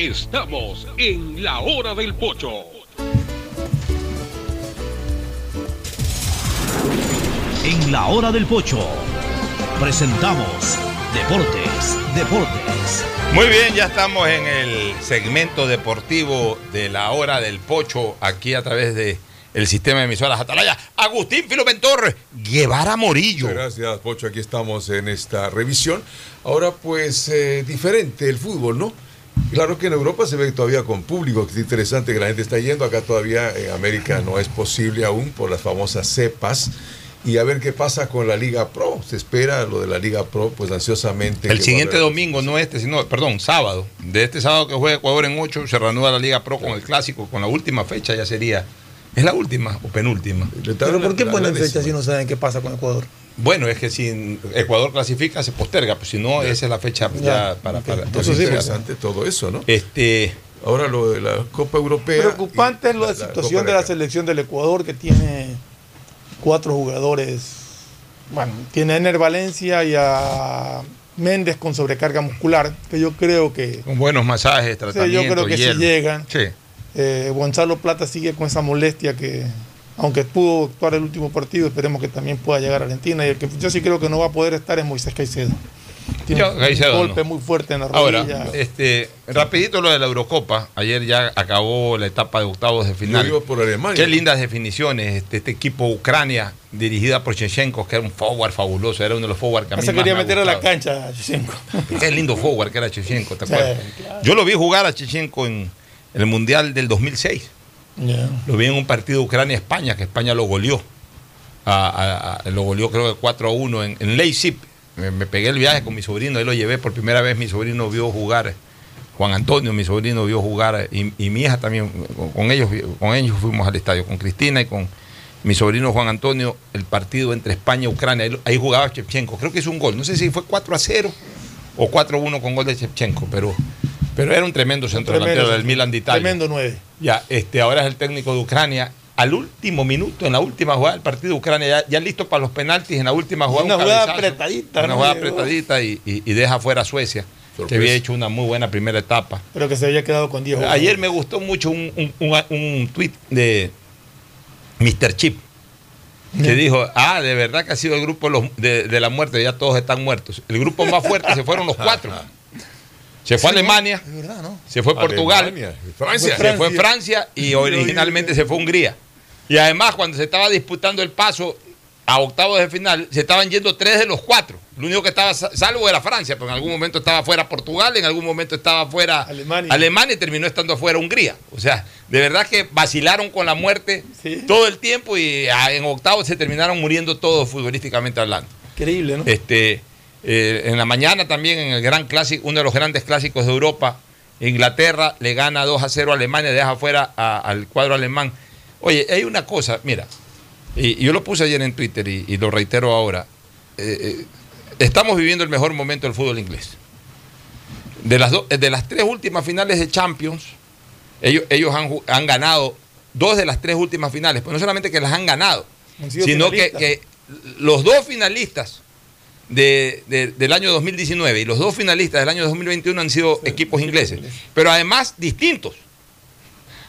Estamos en la hora del pocho. En la hora del pocho presentamos Deportes, Deportes. Muy bien, ya estamos en el segmento deportivo de la hora del pocho, aquí a través de el sistema de emisoras Atalaya. Agustín Filomentor, Guevara Morillo. Gracias, Pocho. Aquí estamos en esta revisión. Ahora, pues, eh, diferente el fútbol, ¿no? Claro que en Europa se ve todavía con público, que es interesante que la gente está yendo. Acá todavía en América no es posible aún por las famosas cepas. Y a ver qué pasa con la Liga Pro. Se espera lo de la Liga Pro, pues ansiosamente. El siguiente domingo, no este, sino, perdón, sábado. De este sábado que juega Ecuador en 8, se reanuda la Liga Pro con el clásico, con la última fecha ya sería. ¿Es la última o penúltima? Pero ¿por qué ponen fecha si no saben qué pasa con Ecuador? Bueno, es que si Ecuador clasifica, se posterga, pues si no, esa es la fecha ya, para, para, Entonces es interesante todo eso, ¿no? Este. Ahora lo de la Copa Europea. Preocupante es la, la situación de la selección del Ecuador que tiene cuatro jugadores. Bueno, tiene a Ener Valencia y a Méndez con sobrecarga muscular, que yo creo que, Con buenos masajes, sí, tratamientos, yo creo que si llegan. Sí. Eh, Gonzalo Plata sigue con esa molestia que, aunque pudo actuar el último partido, esperemos que también pueda llegar a Argentina. Y el que yo sí creo que no va a poder estar es Moisés Caicedo. Tiene Yo, un Caicedo, golpe no. muy fuerte en la rodilla. Ahora, este, rapidito lo de la Eurocopa. Ayer ya acabó la etapa de octavos de final. Yo por Alemania. Qué lindas definiciones. Este, este equipo Ucrania, dirigida por Chechenko, que era un forward fabuloso, era uno de los forward que a mí se más quería me ha meter a la cancha a Shevchenko. Qué lindo forward que era Chechenko, ¿te Sí, acuerdas? claro. Yo lo vi jugar a Chechenko en el Mundial del 2006. Ya. Lo vi en un partido Ucrania-España, que España lo goleó. A- a- a- lo goleó creo que 4 a 1 en, en Leipzig. Me, me pegué el viaje con mi sobrino, ahí lo llevé por primera vez. Mi sobrino vio jugar, Juan Antonio, mi sobrino vio jugar, y, y mi hija también, con, con ellos, con ellos fuimos al estadio, con Cristina y con mi sobrino Juan Antonio, el partido entre España y Ucrania. Ahí, ahí jugaba Shevchenko, creo que hizo un gol. No sé si fue 4 a 0 o 4 a 1 con gol de Shevchenko, pero, pero era un tremendo centro delantero del Milan de Italia. Tremendo 9. Ya, este, ahora es el técnico de Ucrania. Al último minuto, en la última jugada del partido de Ucrania, ya, ya listo para los penaltis, en la última jugada. Una un jugada cabezazo, apretadita, Una jugada apretadita y, y- y deja fuera a Suecia, que había hecho una muy buena primera etapa. Pero que se había quedado con 10 jugadores. Ayer me gustó mucho un, un, un- un tweet de Mr. Chip, que dijo, ah, de verdad que ha sido el grupo de- de la muerte, ya todos están muertos. El grupo más fuerte se fueron los cuatro. Se fue Alemania, Es verdad, ¿no? se fue Portugal, Alemania, Francia. se fue Francia y originalmente se fue Hungría. Y además, cuando se estaba disputando el paso a octavos de final, se estaban yendo tres de los cuatro. Lo único que estaba sa- salvo era Francia, porque en algún momento estaba fuera Portugal, en algún momento estaba fuera Alemania. Alemania y terminó estando fuera Hungría. O sea, de verdad que vacilaron con la muerte todo el tiempo y ah, en octavos se terminaron muriendo todos futbolísticamente hablando. Increíble, ¿no? Este, eh, en la mañana también en el gran clásico, uno de los grandes clásicos de Europa, Inglaterra le gana 2 a 0 a Alemania, deja fuera a- al cuadro alemán. Oye, hay una cosa, mira, y, y yo lo puse ayer en Twitter y, y lo reitero ahora. eh, eh, estamos viviendo el mejor momento del fútbol inglés. De las, do- de las tres últimas finales de Champions, ellos, ellos han, han ganado dos de las tres últimas finales. Pues no solamente que las han ganado, Han sino que, que los dos finalistas de- de- del año 2019 y los dos finalistas del año 2021 han sido equipos ingleses, pero además distintos.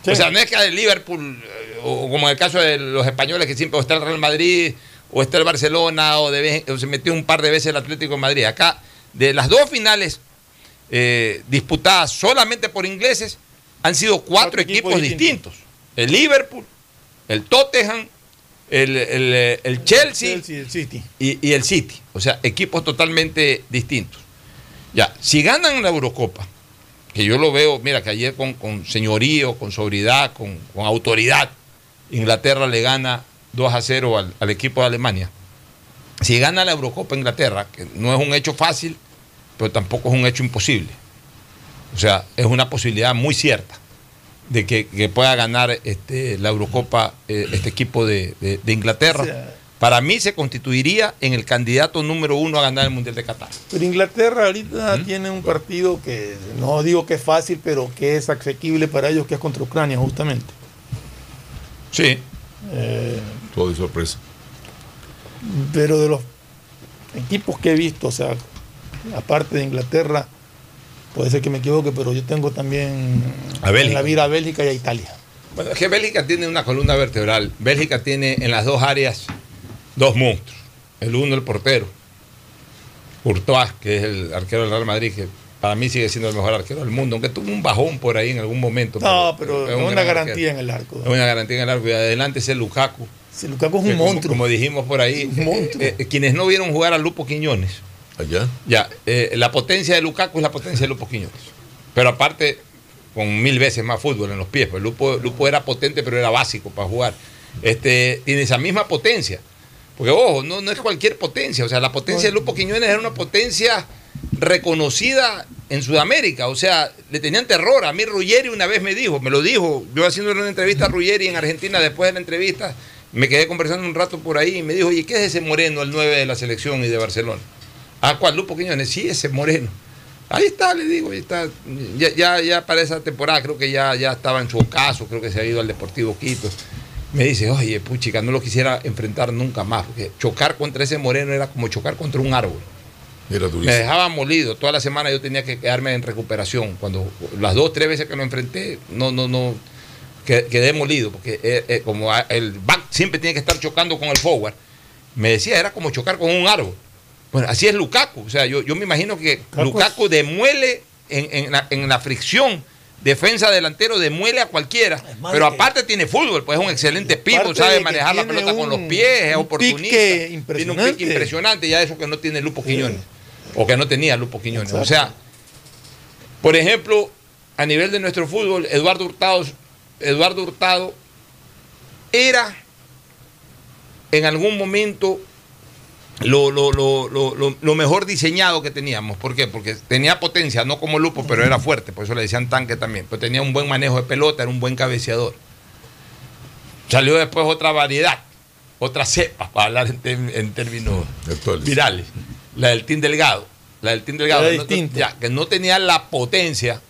O sea, no es que el Liverpool, eh, o como en el caso de los españoles, que siempre o está el Real Madrid, o está el Barcelona, o, de o se metió un par de veces el Atlético de Madrid. Acá, de las dos finales eh, disputadas solamente por ingleses, han sido cuatro, Cuatro equipos, equipos distintos. El Liverpool, el Tottenham, el, el, eh, el Chelsea, Chelsea, el City. y, y el City. O sea, equipos totalmente distintos. Ya, si ganan la Eurocopa, que yo lo veo, mira, que ayer con, con señorío, con sobriedad, con, con autoridad, Inglaterra le gana 2 a 0 al, al equipo de Alemania. Si gana la Eurocopa Inglaterra, que no es un hecho fácil, pero tampoco es un hecho imposible. O sea, es una posibilidad muy cierta de que, que pueda ganar este, la Eurocopa eh, este equipo de, de- de Inglaterra. O sea- Para mí se constituiría en el candidato número uno a ganar el Mundial de Qatar. Pero Inglaterra ahorita tiene un partido que no digo que es fácil, pero que es asequible para ellos, que es contra Ucrania, justamente. Sí. Eh, Todo de sorpresa. pero de los equipos que he visto, o sea, aparte de Inglaterra, puede ser que me equivoque, pero yo tengo también A en la vida a Bélgica y a Italia. Bueno, es que Bélgica tiene una columna vertebral. Bélgica tiene en las dos áreas dos monstruos. El uno, el portero. Courtois, que es el arquero del Real Madrid, que para mí sigue siendo el mejor arquero del mundo, aunque tuvo un bajón por ahí en algún momento. No, pero es es un una garantía arquero. en el arco. Es una garantía en el arco. Y adelante es el Lukaku. Si Lukaku es un monstruo. Como, dijimos por ahí, eh, eh, quienes no vieron jugar a Lupo Quiñones, Allá. ya, eh, la potencia de Lukaku es la potencia de Lupo Quiñones. Pero aparte, con mil veces más fútbol en los pies. Pues Lupo, Lupo era potente, pero era básico para jugar. Este, tiene esa misma potencia. Porque, ojo, no, no es cualquier potencia. O sea, la potencia de Lupo Quiñones era una potencia reconocida en Sudamérica. O sea, le tenían terror. A mí Ruggeri una vez me dijo, me lo dijo, yo haciendo una entrevista a Ruggeri en Argentina después de la entrevista, me quedé conversando un rato por ahí y me dijo, oye, ¿qué es ese moreno, el 9 de la selección y de Barcelona? Ah, ¿cuál? Lupo Quiñones, sí, ese moreno. Ahí está, le digo, ahí está. Ya, ya, ya para esa temporada creo que ya, ya estaba en su ocaso, creo que se ha ido al Deportivo Quito. Me dice, oye, puchica, no lo quisiera enfrentar nunca más, porque chocar contra ese moreno era como chocar contra un árbol. Era Me dejaba molido. Toda la semana yo tenía que quedarme en recuperación. Cuando las dos, tres veces que lo enfrenté, no, no, no, que- quedé molido, porque eh, eh, como el back siempre tiene que estar chocando con el forward, me decía, era como chocar con un árbol. Bueno, así es Lukaku. O sea, yo, yo me imagino que Lukaku demuele en, en la, en la fricción. Defensa delantero demuele a cualquiera, pero aparte tiene fútbol, pues es un excelente pivo, sabe manejar la pelota con los pies, es un oportunista. Tiene un pique impresionante, ya eso que no tiene Lupo Quiñones, o que no tenía Lupo Quiñones. O sea, por ejemplo, a nivel de nuestro fútbol, Eduardo Hurtado, Eduardo Hurtado era en algún momento lo, lo- lo- lo- lo- lo mejor diseñado que teníamos. ¿Por qué? Porque tenía potencia, no como Lupo, pero era fuerte, por eso le decían tanque también. Pero tenía un buen manejo de pelota, era un buen cabeceador. Salió después otra variedad, otra cepa, para hablar en, términos virales. La del Team Delgado. La del Team Delgado. Era que no- ya, que no tenía la potencia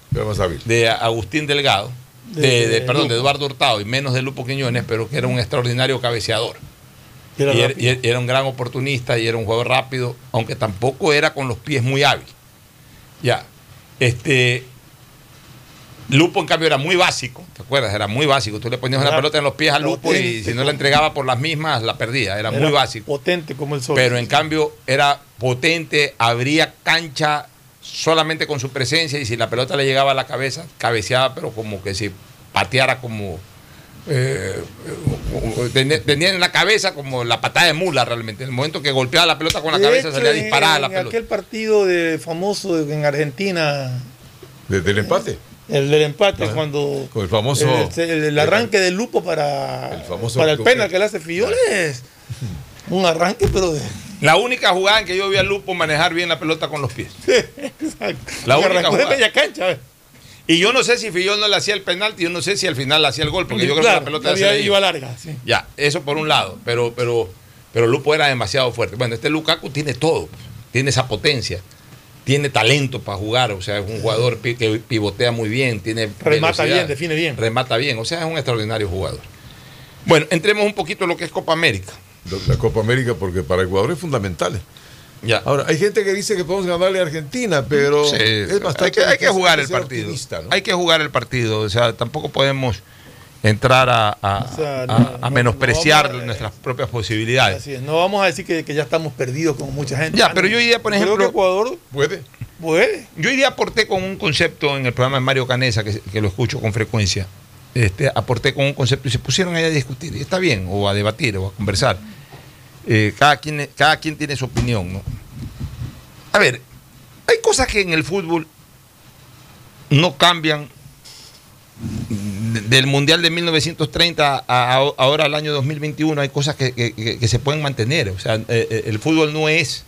de Agustín Delgado, de, De- de- de perdón, Lupo. de Eduardo Hurtado y menos de Lupo Quiñones, pero que era un extraordinario cabeceador. Y era y, era, rápido. y era un gran oportunista y era un jugador rápido, aunque tampoco era con los pies muy hábil. Ya. Este. Lupo, en cambio, era muy básico, ¿te acuerdas? Era muy básico. Tú le ponías una pelota en los pies a Lupo y si no la entregaba por las mismas, la perdía. Era, muy básico. Potente como el sol. Pero en cambio era potente, abría cancha solamente con su presencia y si la pelota le llegaba a la cabeza, cabeceaba, pero como que si pateara como... eh, tenía, tenía en la cabeza como la patada de mula realmente. En el momento que golpeaba la pelota con la De cabeza hecho, salía en- disparada la en pelota. aquel partido de famoso en Argentina, Desde el empate. el del empate, Ajá. cuando Con el famoso. el, el- el arranque del Lupo para el, famoso para el penal que le hace Filloles. Un arranque, pero de. La única jugada en que yo vi a Lupo manejar bien la pelota con los pies. La que única arrancó de jugada. media cancha. Y yo no sé si Fillol no le hacía el penalti, yo no sé si al final le hacía el gol, porque yo creo Claro, que la pelota había- se le iba larga. sí. Ya, eso por un lado, pero, pero, pero Lupo era demasiado fuerte. Bueno, este Lukaku tiene todo, tiene esa potencia, tiene talento para jugar, o sea, es un jugador que pivotea muy bien, tiene Remata bien, define bien. remata bien, o sea, es un extraordinario jugador. Bueno, entremos un poquito en lo que es Copa América. La Copa América, porque para Ecuador es fundamental. Ya. Ahora, hay gente que dice que podemos ganarle a Argentina, pero Sí, es bastante hay, que, hay que difícil jugar el partido. Hay que jugar el partido. O sea, tampoco podemos entrar a, a- O sea, a- no- a no- menospreciar no a- nuestras propias posibilidades. Así es, no vamos a decir que, que ya estamos perdidos como mucha gente. Ya, pero yo diría, por Creo ejemplo. que Ecuador puede. Puede. Yo hoy día aporté con un concepto en el programa de Mario Canesa, que, que lo escucho con frecuencia. Este, aporté con un concepto y se pusieron ahí a discutir. Y está bien, o a debatir, o a conversar. Eh, cada, quien, cada quien tiene su opinión, ¿no? A ver, hay cosas que en el fútbol no cambian de- del Mundial de 1930 a, ahora al año 2021. Hay cosas que, que- se pueden mantener. O sea, eh, eh, el fútbol no es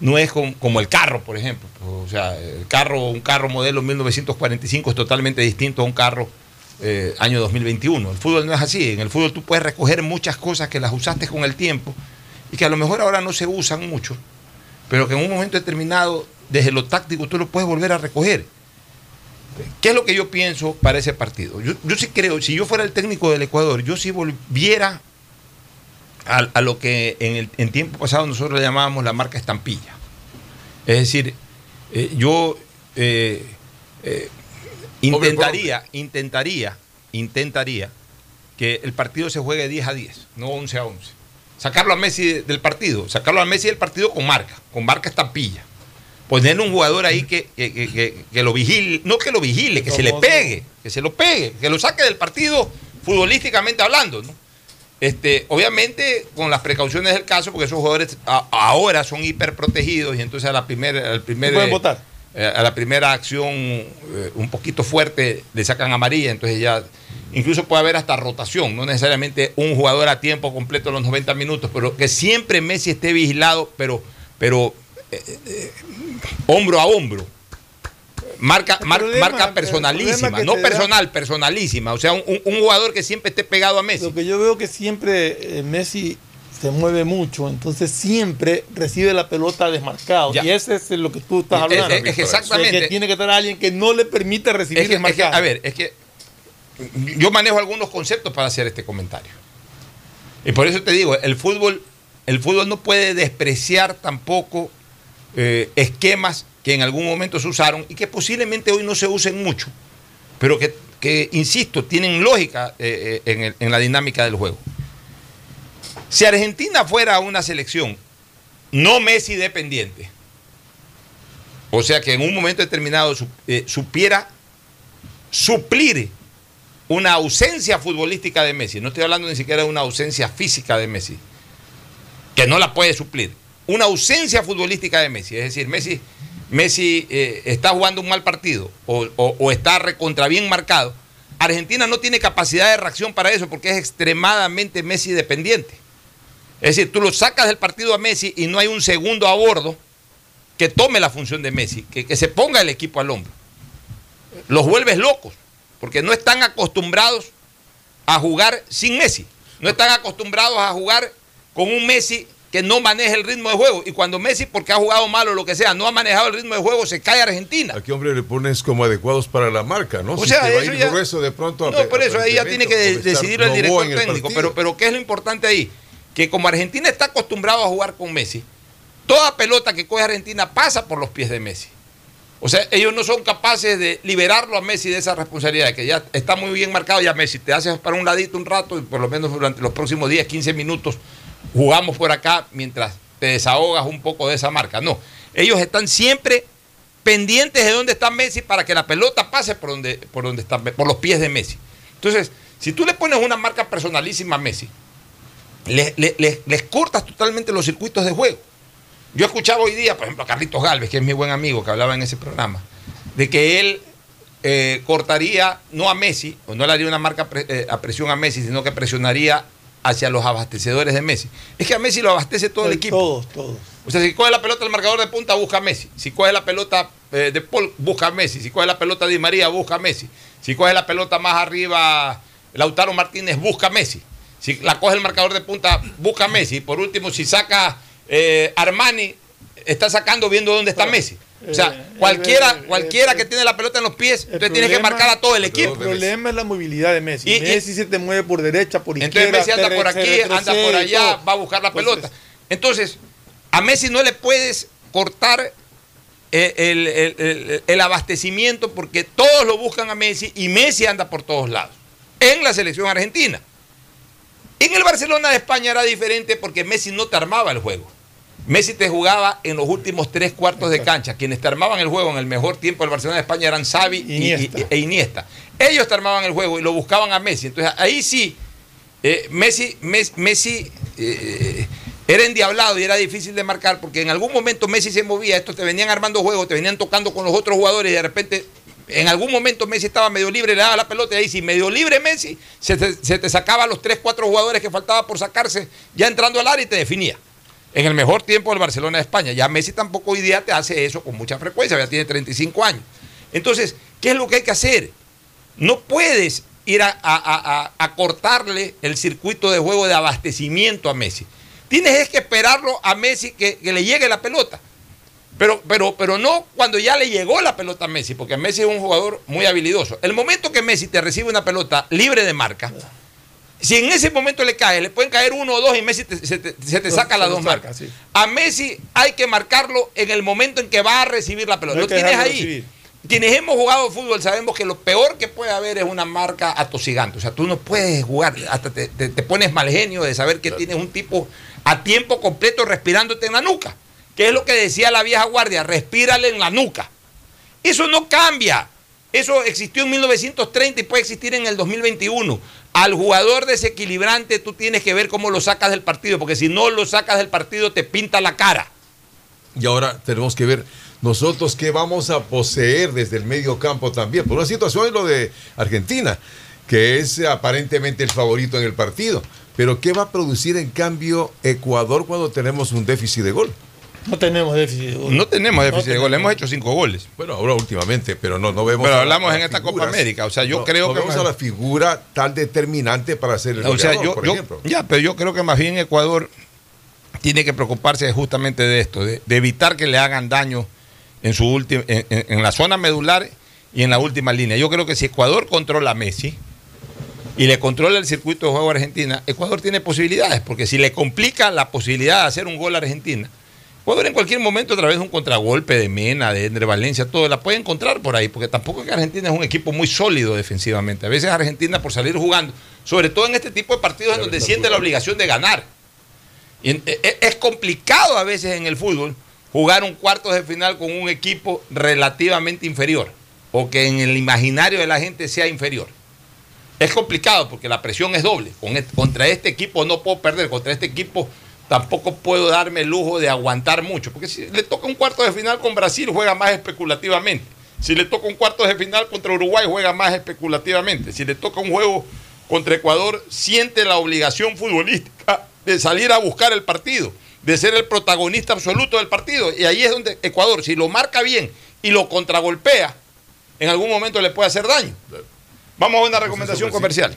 no es com- como, el carro, por ejemplo. O sea, el carro, un carro modelo 1945 es totalmente distinto a un carro eh, año 2021. El fútbol no es así. En el fútbol tú puedes recoger muchas cosas que las usaste con el tiempo y que a lo mejor ahora no se usan mucho, pero que en un momento determinado, desde lo táctico, tú lo puedes volver a recoger. ¿Qué es lo que yo pienso para ese partido? Yo, yo sí creo, si yo fuera el técnico del Ecuador, yo sí volviera a, a lo que en, el, en tiempo pasado nosotros le llamábamos la marca estampilla. Es decir, eh, yo eh, eh, intentaría, intentaría, intentaría que el partido se juegue 10 a 10, no 11 a 11. Sacarlo a Messi de- del partido, sacarlo a Messi del partido con marca, con marca estampilla. Ponerle un jugador ahí que, que- que- que- lo vigile, no que lo vigile, que se le pegue, que se lo pegue, que lo saque del partido futbolísticamente hablando, ¿no? Este, obviamente con las precauciones del caso, porque esos jugadores a- ahora son hiperprotegidos y entonces a la primera, al primer, pueden votar. eh, a la primera acción eh, un poquito fuerte le sacan amarilla, entonces ya incluso puede haber hasta rotación, no necesariamente un jugador a tiempo completo los 90 minutos, pero que siempre Messi esté vigilado, pero, pero eh, eh, hombro a hombro. Marca, mar- problema- marca personalísima, no da- personal, personalísima. O sea, un, jugador que siempre esté pegado a Messi. Lo que yo veo que siempre eh, Messi se mueve mucho, entonces siempre recibe la pelota desmarcado. Ya. Y ese es lo que tú estás Es- hablando. es- exactamente. De que tiene que estar alguien que no le permita recibir Es que- es que, desmarcado. a ver, es que yo manejo algunos conceptos para hacer este comentario. Y por eso te digo, el fútbol, el fútbol no puede despreciar tampoco eh, esquemas que en algún momento se usaron y que posiblemente hoy no se usen mucho, pero que, que, insisto, tienen lógica eh, eh, en, la dinámica del juego. Si Argentina fuera una selección no Messi dependiente, o sea que en un momento determinado su- supiera suplir una ausencia futbolística de Messi, no estoy hablando ni siquiera de una ausencia física de Messi, que no la puede suplir, una ausencia futbolística de Messi, es decir, Messi, Messi eh, está jugando un mal partido o, está recontra bien marcado, Argentina no tiene capacidad de reacción para eso porque es extremadamente Messi dependiente. Es decir, tú lo sacas del partido a Messi y no hay un segundo a bordo que tome la función de Messi, que, que se ponga el equipo al hombro. Los vuelves locos, porque no están acostumbrados a jugar sin Messi. No están acostumbrados a jugar con un Messi que no maneja el ritmo de juego. Y cuando Messi, porque ha jugado mal o lo que sea, no ha manejado el ritmo de juego, se cae Argentina. ¿A qué hombre le pones como adecuados para la marca, no? O si sea, te va a ir grueso de pronto a- No, por eso ahí ya tiene que de- por estar decidir el director el técnico. Pero, pero ¿qué es lo importante ahí? Que como Argentina está acostumbrado a jugar con Messi, toda pelota que coge Argentina pasa por los pies de Messi. O sea, ellos no son capaces de liberarlo a Messi de esa responsabilidad, que ya está muy bien marcado. Ya Messi, te haces para un ladito un rato y por lo menos durante los próximos 10, 15 minutos jugamos por acá mientras te desahogas un poco de esa marca. No, ellos están siempre pendientes de dónde está Messi para que la pelota pase por donde, por donde está, por los pies de Messi. Entonces, si tú le pones una marca personalísima a Messi, le- le- le- les cortas totalmente los circuitos de juego. Yo escuchaba hoy día, por ejemplo, a Carlitos Galvez, que es mi buen amigo, que hablaba en ese programa, de que él eh, cortaría no a Messi, o no le haría una marca pre- eh, a presión a Messi, sino que presionaría hacia los abastecedores de Messi. Es que a Messi lo abastece todo el equipo. Todos, todos. O sea, si coge la pelota el marcador de punta, busca a Messi. Si coge la pelota eh, de Paul, busca a Messi. Si coge la pelota de Di María, busca a Messi. Si coge la pelota más arriba, Lautaro Martínez, busca a Messi. Si la coge el marcador de punta, busca a Messi. Y por último, si saca eh, Armani, está sacando viendo dónde está Messi. O sea, Eh, cualquiera, eh, cualquiera eh, que tiene la pelota en los pies, entonces tiene que marcar a todo el equipo. El problema es la movilidad de Messi. Y- Messi se te mueve por derecha, por Entonces izquierda. Messi anda por aquí, anda por allá, va a buscar la Entonces, pelota. Entonces, a Messi no le puedes cortar el, el- el- el abastecimiento porque todos lo buscan a Messi y Messi anda por todos lados. En la selección argentina. En el Barcelona de España era diferente porque Messi no te armaba el juego. Messi te jugaba en los últimos tres cuartos de cancha. Quienes te armaban el juego en el mejor tiempo del Barcelona de España eran Xavi y- Iniesta. y- e Iniesta. Ellos te armaban el juego y lo buscaban a Messi. Entonces ahí sí, eh, Messi, Mes- Messi eh, era endiablado y era difícil de marcar porque en algún momento Messi se movía, estos te venían armando juegos, te venían tocando con los otros jugadores y de repente en algún momento Messi estaba medio libre, le daba la pelota y ahí sí, medio libre Messi, se te, se te sacaba a los 3, 4 jugadores que faltaba por sacarse ya entrando al área y te definía. En el mejor tiempo del Barcelona de España. Ya Messi tampoco hoy día te hace eso con mucha frecuencia, ya tiene 35 años. Entonces, ¿qué es lo que hay que hacer? No puedes ir a, cortarle el circuito de juego de abastecimiento a Messi. Tienes es que esperarlo a Messi que, que le llegue la pelota. Pero, pero, pero no cuando ya le llegó la pelota a Messi, porque Messi es un jugador muy habilidoso. El momento que Messi te recibe una pelota libre de marca, si en ese momento le cae, le pueden caer uno o dos y Messi te- se, te, se te saca las dos marcas. sí. A Messi hay que marcarlo en el momento en que va a recibir la pelota. No lo tienes ahí. Quienes hemos jugado fútbol sabemos que lo peor que puede haber es una marca atosigante. O sea, tú no puedes jugar, hasta te, te- te pones mal genio de saber que tienes un tipo a tiempo completo respirándote en la nuca. Que es lo que decía la vieja guardia, respírale en la nuca. Eso no cambia. Eso existió en 1930 y puede existir en el 2021. Al jugador desequilibrante tú tienes que ver cómo lo sacas del partido, porque si no lo sacas del partido te pinta la cara. Y ahora tenemos que ver nosotros qué vamos a poseer desde el medio campo también. Por una situación es lo de Argentina, que es aparentemente el favorito en el partido. Pero ¿qué va a producir en cambio Ecuador cuando tenemos un déficit de gol? No tenemos déficit de gol. No tenemos déficit No de gol, tenemos. hemos hecho cinco goles. Bueno, ahora últimamente, pero no, no vemos. Pero hablamos en esta Copa. América, o sea, yo No, creo no que vemos a la figura tan determinante para hacer el O sea, goleador, yo, por yo- ejemplo. ya, pero yo creo que más bien Ecuador tiene que preocuparse justamente de esto, de, de evitar que le hagan daño en su última, en, en- en la zona medular y en la última línea. Yo creo que si Ecuador controla a Messi y le controla el circuito de juego a Argentina, Ecuador tiene posibilidades, porque si le complica la posibilidad de hacer un gol a Argentina, Ecuador en cualquier momento a través de un contragolpe de Mena, de Endre Valencia, todo, la puede encontrar por ahí, porque tampoco es que Argentina es un equipo muy sólido defensivamente. A veces Argentina por salir jugando, sobre todo en este tipo de partidos en donde siente la obligación de ganar. Y e- e- es complicado a veces en el fútbol jugar un cuarto de final con un equipo relativamente inferior o que en el imaginario de la gente sea inferior. Es complicado porque la presión es doble. Contra este equipo no puedo perder, contra este equipo tampoco puedo darme el lujo de aguantar mucho. Porque si le toca un cuarto de final con Brasil, juega más especulativamente. Si le toca un cuarto de final contra Uruguay, juega más especulativamente. Si le toca un juego contra Ecuador, siente la obligación futbolística de salir a buscar el partido, de ser el protagonista absoluto del partido. Y ahí es donde Ecuador, si lo marca bien y lo contragolpea, en algún momento le puede hacer daño. Vamos a una recomendación comercial.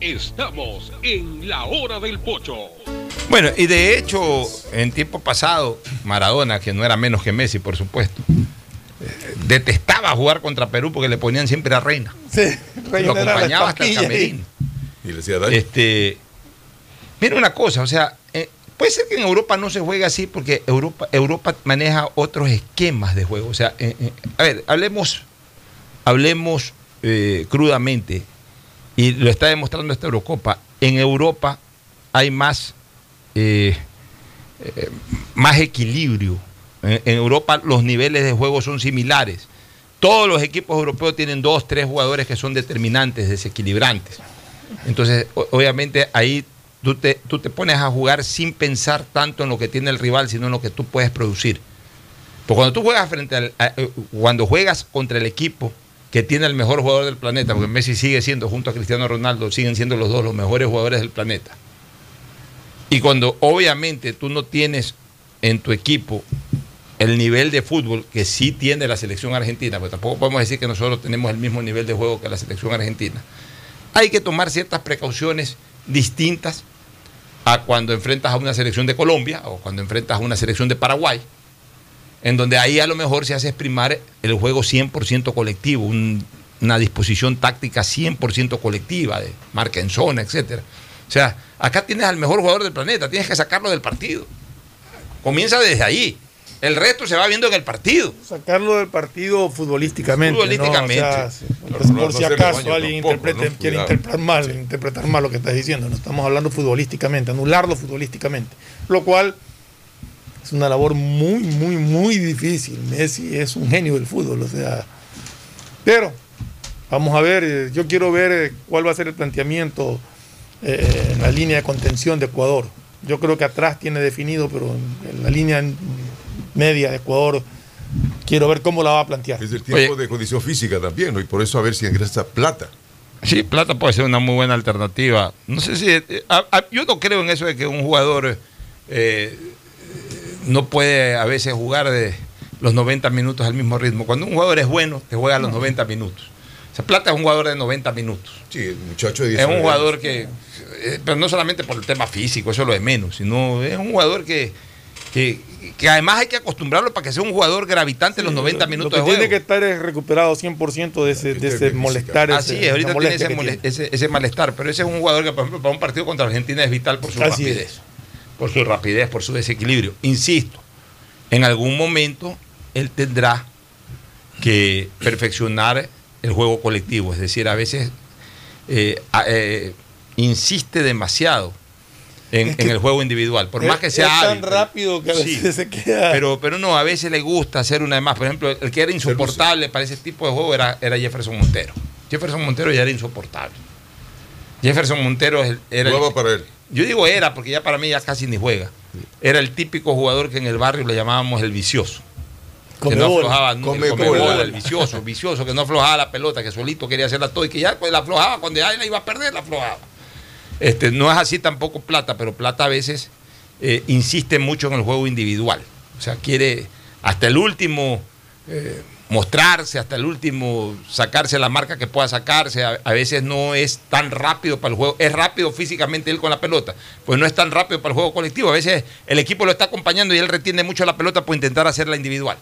Estamos en la hora del pocho. Bueno, y de hecho, en tiempo pasado, Maradona, que no era menos que Messi, por supuesto, eh, detestaba jugar contra Perú porque le ponían siempre a Reina. Sí, Lo acompañaba hasta el camerino. Y le decía, daño. Este, mira una cosa, o sea, eh, puede ser que en Europa no se juegue así porque Europa, Europa maneja otros esquemas de juego. O sea, eh, eh, a ver, hablemos, hablemos eh, crudamente, y lo está demostrando esta Eurocopa. En Europa hay más, eh, eh, más equilibrio. En, en Europa los niveles de juego son similares. Todos los equipos europeos tienen dos, tres jugadores que son determinantes, desequilibrantes. Entonces, obviamente ahí tú te, tú te pones a jugar sin pensar tanto en lo que tiene el rival, sino en lo que tú puedes producir. Porque cuando tú juegas frente al, eh, cuando juegas contra el equipo que tiene el mejor jugador del planeta, porque Messi sigue siendo, junto a Cristiano Ronaldo, siguen siendo los dos los mejores jugadores del planeta. Y cuando obviamente tú no tienes en tu equipo el nivel de fútbol que sí tiene la selección argentina, pues tampoco podemos decir que nosotros tenemos el mismo nivel de juego que la selección argentina. Hay que tomar ciertas precauciones distintas a cuando enfrentas a una selección de Colombia o cuando enfrentas a una selección de Paraguay, en donde ahí a lo mejor se hace exprimar el juego 100% colectivo, un- una disposición táctica 100% colectiva, de marca en zona, etc. O sea, acá tienes al mejor jugador del planeta, tienes que sacarlo del partido. Comienza desde ahí. El resto se va viendo en el partido. Sacarlo del partido futbolísticamente. ¿no? Futbolísticamente. O sea, por, no- por no si acaso alguien tampoco, interprete- ¿no? quiere interpretar mal, interpretar mal lo que estás diciendo. No estamos hablando futbolísticamente, anularlo futbolísticamente. Lo cual es una labor muy, muy, muy difícil. Messi es un genio del fútbol, o sea. Pero vamos a ver, eh, yo quiero ver eh, cuál va a ser el planteamiento eh, en la línea de contención de Ecuador. Yo creo que atrás tiene definido, pero en, la línea media de Ecuador quiero ver cómo la va a plantear. Es el tiempo de condición física también, ¿no? Y por eso a ver si ingresa plata. Sí, Plata puede ser una muy buena alternativa. No sé si. a- a- yo no creo en eso de que un jugador eh, no puede a veces jugar de los 90 minutos al mismo ritmo. Cuando un jugador es bueno, te juega los 90 minutos. O sea, Plata es un jugador de 90 minutos. Sí, el muchacho de Es 19 un jugador que. eh, pero no solamente por el tema físico, eso es lo de menos, sino es un jugador que. que, que además hay que acostumbrarlo para que sea un jugador gravitante en los 90 Lo minutos que de juego. tiene que estar es recuperado 100% de ese, de ese molestar. Así ese- es, ahorita tiene ese, tiene. ese- ese malestar, pero ese es un jugador que, por ejemplo, para un partido contra Argentina es vital por su Así rapidez. es. Por su rapidez, por su desequilibrio. Insisto, en algún momento él tendrá que perfeccionar el juego colectivo, es decir, a veces eh, eh, insiste demasiado en, en el juego individual, por Es- más que sea es tan hábil, rápido que a Sí. veces se queda. pero, pero no, a veces le gusta hacer una de más. Por ejemplo, el que era insoportable para ese tipo de juego era, era Jefferson Montero. Jefferson Montero ya era insoportable. Jefferson Montero era. para él. yo digo era, porque ya para mí ya casi ni juega. Era el típico jugador que en el barrio le llamábamos el vicioso. Come que no bola. aflojaba, Come el come bola. bola, el vicioso, vicioso, que no aflojaba la pelota, que solito quería hacerla todo y que ya pues, la aflojaba, cuando ya la iba a perder, la aflojaba. Este, no es así tampoco Plata, pero Plata a veces eh, insiste mucho en el juego individual. O sea, quiere hasta el último eh, mostrarse, hasta el último sacarse la marca que pueda sacarse. A, a veces no es tan rápido para el juego. Es rápido físicamente él con la pelota, pues no es tan rápido para el juego colectivo. A veces el equipo lo está acompañando y él retiene mucho la pelota por intentar hacerla individual.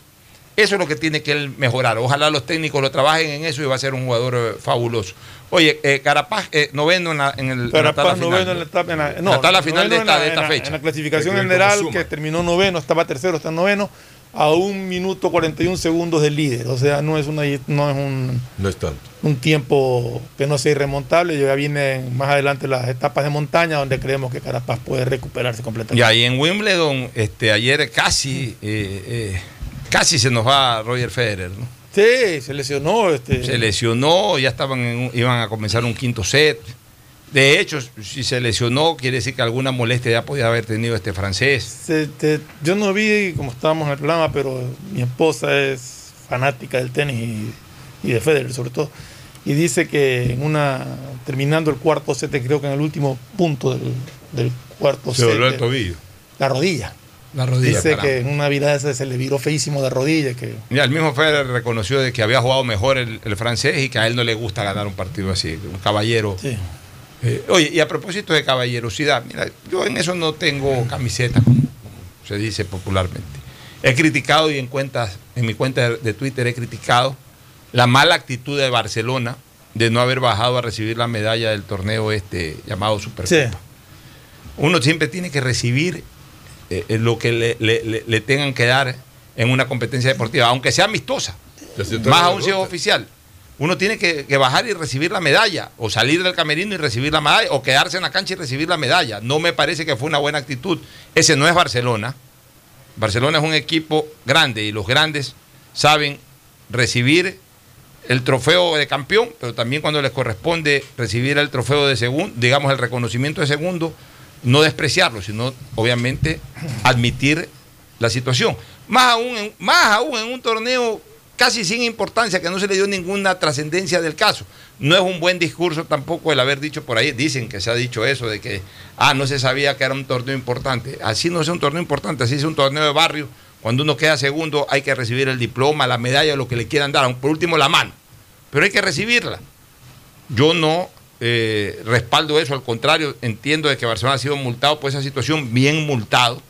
Eso es lo que tiene que él mejorar. Ojalá los técnicos lo trabajen en eso y va a ser un jugador eh, fabuloso. Oye, eh, Carapaz, eh, noveno en, la, en el Carapaz la noveno en la etapa, en la, no, la tabla final de esta, en de esta la- fecha. En la clasificación general, que terminó noveno, estaba tercero, está noveno, a un minuto 41 segundos del líder. O sea, no es, una, no es un, No es tanto. un tiempo que no sea irremontable. Ya vienen más adelante las etapas de montaña donde creemos que Carapaz puede recuperarse completamente. Y ahí en Wimbledon, este, ayer casi, eh, eh, casi se nos va Roger Federer. ¿no? Sí, se lesionó. Este, Se lesionó, ya estaban en un- iban a comenzar un quinto set. De hecho, si se lesionó, quiere decir que alguna molestia ya podía haber tenido este francés. Se- te- yo no vi como estábamos en el programa, pero mi esposa es fanática del tenis y, y de Federer sobre todo. Y dice que en una terminando el cuarto set, creo que en el último punto del, del cuarto Se set, dobló el tobillo. la rodilla. La rodilla. dice caramba. que en una virada esa se le viró feísimo de rodilla. Que, Ya, el mismo Federer reconoció de que había jugado mejor el, el francés y que a él no le gusta ganar un partido así, un caballero. sí. Eh, oye, y a propósito de caballerosidad, mira, yo en eso no tengo camiseta, como, como se dice popularmente. He criticado y en cuentas, en mi cuenta de, de Twitter he criticado la mala actitud de Barcelona de no haber bajado a recibir la medalla del torneo este llamado Supercopa. Sí. Uno siempre tiene que recibir eh, eh, lo que le, le- le- le tengan que dar en una competencia deportiva, aunque sea amistosa, más aún si es oficial. Uno tiene que, bajar y recibir la medalla, o salir del camerino y recibir la medalla, o quedarse en la cancha y recibir la medalla. No me parece que fue una buena actitud. Ese no es Barcelona. Barcelona es un equipo grande y los grandes saben recibir el trofeo de campeón, pero también cuando les corresponde recibir el trofeo de segundo, digamos el reconocimiento de segundo, no despreciarlo, sino obviamente admitir la situación. Más aún, más aún en un torneo casi sin importancia, que no se le dio ninguna trascendencia del caso. No es un buen discurso tampoco el haber dicho por ahí, dicen que se ha dicho eso, de que, ah, no se sabía que era un torneo importante. Así no es un torneo importante, así es un torneo de barrio. Cuando uno queda segundo hay que recibir el diploma, la medalla, lo que le quieran dar, por último la mano. Pero hay que recibirla. Yo no eh, respaldo eso, al contrario, entiendo de que Barcelona ha sido multado por esa situación, bien multado.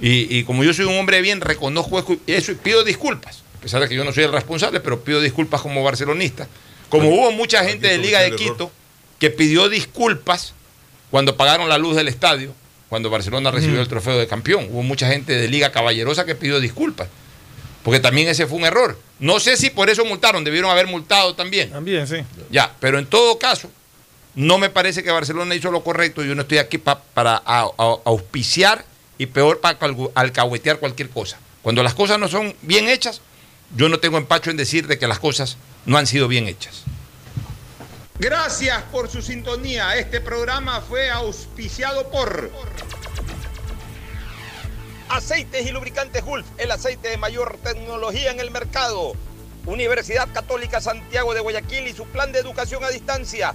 Y, y como yo soy un hombre bien, reconozco eso y pido disculpas. Pesar de que yo no soy el responsable, pero pido disculpas como barcelonista. Como hubo mucha gente de Liga de Quito que pidió disculpas cuando pagaron la luz del estadio, cuando Barcelona recibió el trofeo de campeón. Hubo mucha gente de Liga Caballerosa que pidió disculpas. Porque también ese fue un error. No sé si por eso multaron, debieron haber multado también. También, sí. Ya, pero en todo caso, no me parece que Barcelona hizo lo correcto. Yo no estoy aquí pa- para a- a- auspiciar y peor para alcahuetear cualquier cosa. Cuando las cosas no son bien hechas, yo no tengo empacho en decir de que las cosas no han sido bien hechas. Gracias por su sintonía. Este programa fue auspiciado por Aceites y Lubricantes Gulf, el aceite de mayor tecnología en el mercado. Universidad Católica Santiago de Guayaquil y su plan de educación a distancia,